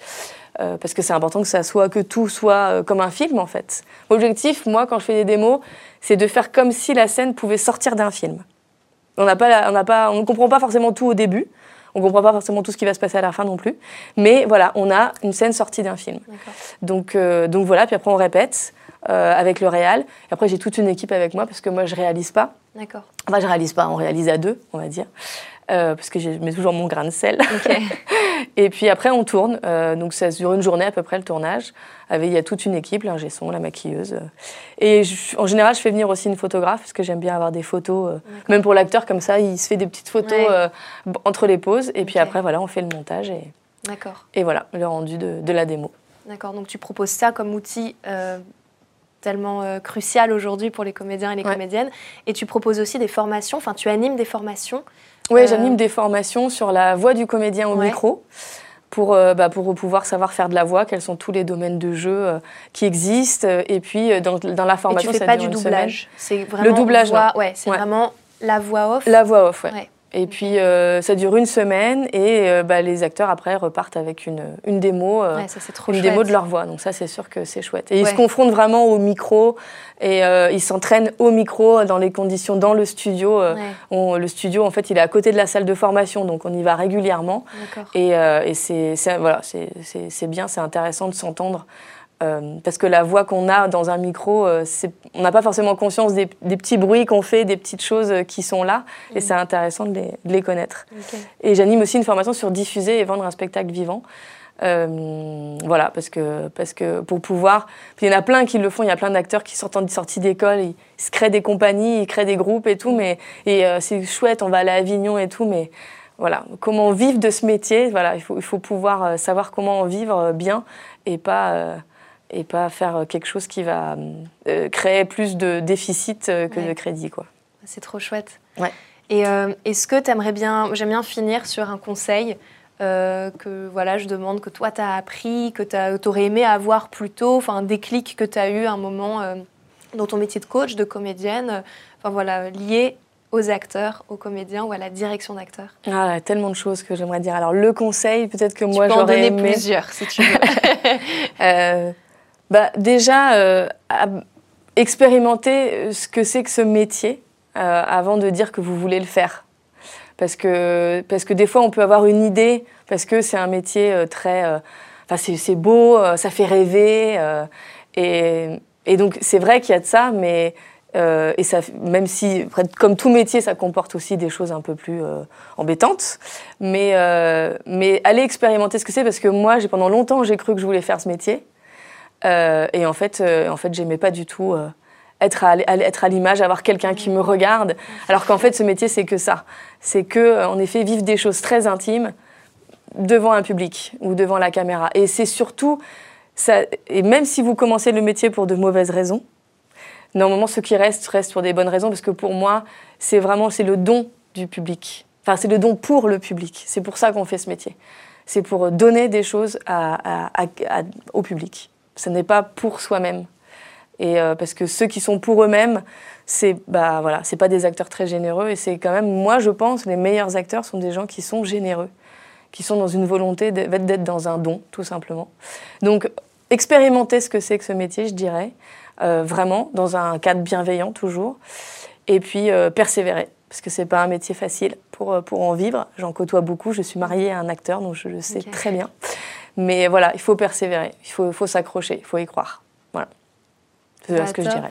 Speaker 2: Parce que c'est important que ça soit que tout soit comme un film en fait. L'objectif, moi, quand je fais des démos, c'est de faire comme si la scène pouvait sortir d'un film. On n'a pas, on n'a pas, on ne comprend pas forcément tout au début. On ne comprend pas forcément tout ce qui va se passer à la fin non plus. Mais voilà, on a une scène sortie d'un film. Donc, euh, donc voilà, puis après on répète euh, avec le réal. Et après j'ai toute une équipe avec moi parce que moi je réalise pas.
Speaker 1: D'accord.
Speaker 2: Enfin je réalise pas, on réalise à deux, on va dire. Euh, parce que je mets toujours mon grain de sel. <laughs> et puis après, on tourne. Euh, donc ça dure une journée à peu près le tournage. Avec, il y a toute une équipe, l'ingé son, la maquilleuse. Et en général, je fais venir aussi une photographe parce que j'aime bien avoir des photos. Euh, même pour l'acteur, comme ça, il se fait des petites photos entre les pauses. Et puis après, voilà, on fait le montage. Et,
Speaker 1: D'accord.
Speaker 2: Et voilà, le rendu de, de la démo.
Speaker 1: D'accord. Donc tu proposes ça comme outil tellement crucial aujourd'hui pour les comédiens et les comédiennes. Et tu proposes aussi des formations, enfin tu animes des formations
Speaker 2: oui, j'anime des formations sur la voix du comédien au micro. Pour, euh, bah, pour pouvoir savoir faire de la voix, quels sont tous les domaines de jeu euh, qui existent. Et puis, euh, dans, dans, la formation,
Speaker 1: et tu fais
Speaker 2: pas
Speaker 1: du doublage
Speaker 2: C'est vraiment Le doublage,
Speaker 1: ouais, c'est vraiment la voix off.
Speaker 2: La voix off, ouais. Et puis euh, ça dure une semaine et euh, bah, les acteurs après repartent avec une, une démo,
Speaker 1: euh, une
Speaker 2: démo de leur voix. Donc ça c'est sûr que c'est chouette. Et ils se confrontent vraiment au micro et ils s'entraînent au micro dans les conditions dans le studio. le studio en fait il est à côté de la salle de formation donc on y va régulièrement. Et, et c'est voilà c'est bien, c'est intéressant de s'entendre. Euh, parce que la voix qu'on a dans un micro, euh, on n'a pas forcément conscience des, petits bruits qu'on fait, des petites choses qui sont là, et mm. c'est intéressant de les, connaître. Et j'anime aussi une formation sur diffuser et vendre un spectacle vivant. Euh, voilà, parce que, parce que pour pouvoir. il y en a plein qui le font, il y a plein d'acteurs qui sortent en sortie d'école, ils, se créent des compagnies, ils créent des groupes et tout, mais et c'est chouette, on va aller à Avignon et tout, mais voilà, comment vivre de ce métier, voilà, il faut, il faut pouvoir savoir comment en vivre bien et pas et pas faire quelque chose qui va euh, créer plus de déficit euh, que de crédit. Quoi.
Speaker 1: C'est trop chouette.
Speaker 2: Ouais.
Speaker 1: Et euh, est-ce que tu aimerais bien, j'aime bien finir sur un conseil que voilà, je demande que toi tu as appris, que tu aurais aimé avoir plus tôt, enfin un déclic que tu as eu un moment dans ton métier de coach, de comédienne, enfin voilà, lié aux acteurs, aux comédiens ou à la direction d'acteurs?
Speaker 2: Ah, tellement de choses que j'aimerais dire. Alors le conseil, peut-être que moi j'aurais aimé.
Speaker 1: Tu plusieurs si tu veux. <laughs> <laughs>
Speaker 2: bah, Déjà, euh, expérimenter euh, ce que c'est que ce métier euh, avant de dire que vous voulez le faire. Parce que, parce que des fois, on peut avoir une idée, parce que c'est un métier très... Enfin, c'est beau, ça fait rêver. Et, et, donc, c'est vrai qu'il y a de ça, mais... et ça, même si, comme tout métier, ça comporte aussi des choses un peu plus embêtantes. Mais, mais allez expérimenter ce que c'est, parce que moi, pendant longtemps, j'ai cru que je voulais faire ce métier. Euh, et en fait, euh, en fait j'aimais pas du tout euh, être à, l'image, avoir quelqu'un qui me regarde. Alors qu'en fait, ce métier, c'est que ça. C'est que, en effet, vivre des choses très intimes devant un public ou devant la caméra. Et c'est surtout, et même si vous commencez le métier pour de mauvaises raisons, normalement, ce qui reste reste pour des bonnes raisons, parce que pour moi, c'est vraiment c'est le don du public. Enfin, c'est le don pour le public. C'est pour ça qu'on fait ce métier. C'est pour donner des choses au public ce n'est pas pour soi-même. Et euh, parce que ceux qui sont pour eux-mêmes, c'est bah voilà, c'est pas des acteurs très généreux et c'est quand même moi je pense les meilleurs acteurs sont des gens qui sont généreux, qui sont dans une volonté d'être dans un don tout simplement. Donc expérimenter ce que c'est que ce métier, je dirais, euh, vraiment dans un cadre bienveillant toujours, et puis euh, persévérer parce que c'est pas un métier facile pour pour en vivre. J'en côtoie beaucoup. Je suis mariée à un acteur donc je le sais très bien. Mais voilà, il faut persévérer, il faut, faut s'accrocher, il faut y croire. Voilà. C'est
Speaker 1: Bah,
Speaker 2: ce que je dirais.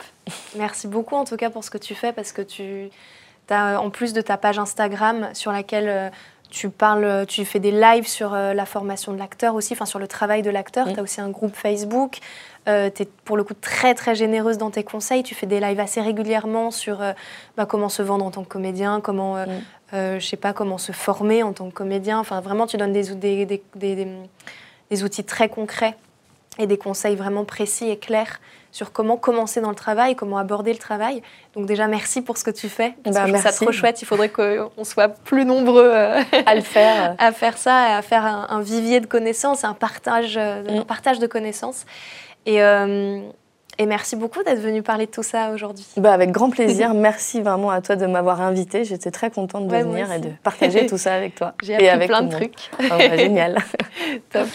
Speaker 1: Merci beaucoup en tout cas pour ce que tu fais parce que tu as, en plus de ta page Instagram sur laquelle euh, tu parles, tu fais des lives sur euh, la formation de l'acteur aussi, enfin sur le travail de l'acteur.
Speaker 2: Mm.
Speaker 1: Tu as aussi un groupe Facebook. tu es pour le coup très très généreuse dans tes conseils. Tu fais des lives assez régulièrement sur euh, bah, comment se vendre en tant que comédien, comment, euh, euh, je sais pas, comment se former en tant que comédien. Enfin vraiment, tu donnes des, ou- des, des- des- des- outils très concrets et des conseils vraiment précis et clairs sur comment commencer dans le travail, comment aborder le travail. Donc déjà, merci pour ce que tu fais. Parce
Speaker 2: Bah,
Speaker 1: que je trouve ça
Speaker 2: merci.
Speaker 1: trop chouette. Il faudrait qu'on soit plus nombreux euh, <laughs>
Speaker 2: À le faire.
Speaker 1: à faire ça, et à faire un, un vivier de connaissances, un partage, euh,
Speaker 2: Mm.
Speaker 1: un partage de connaissances. Et, euh, et merci beaucoup d'être venu parler de tout ça aujourd'hui.
Speaker 2: Bah, avec grand plaisir. <laughs> Merci vraiment à toi de m'avoir invitée. J'étais très contente de
Speaker 1: Ouais,
Speaker 2: venir et de partager <laughs> tout ça avec toi.
Speaker 1: J'ai
Speaker 2: et
Speaker 1: appris
Speaker 2: avec
Speaker 1: plein de trucs.
Speaker 2: Ah, bah, génial.
Speaker 1: Top.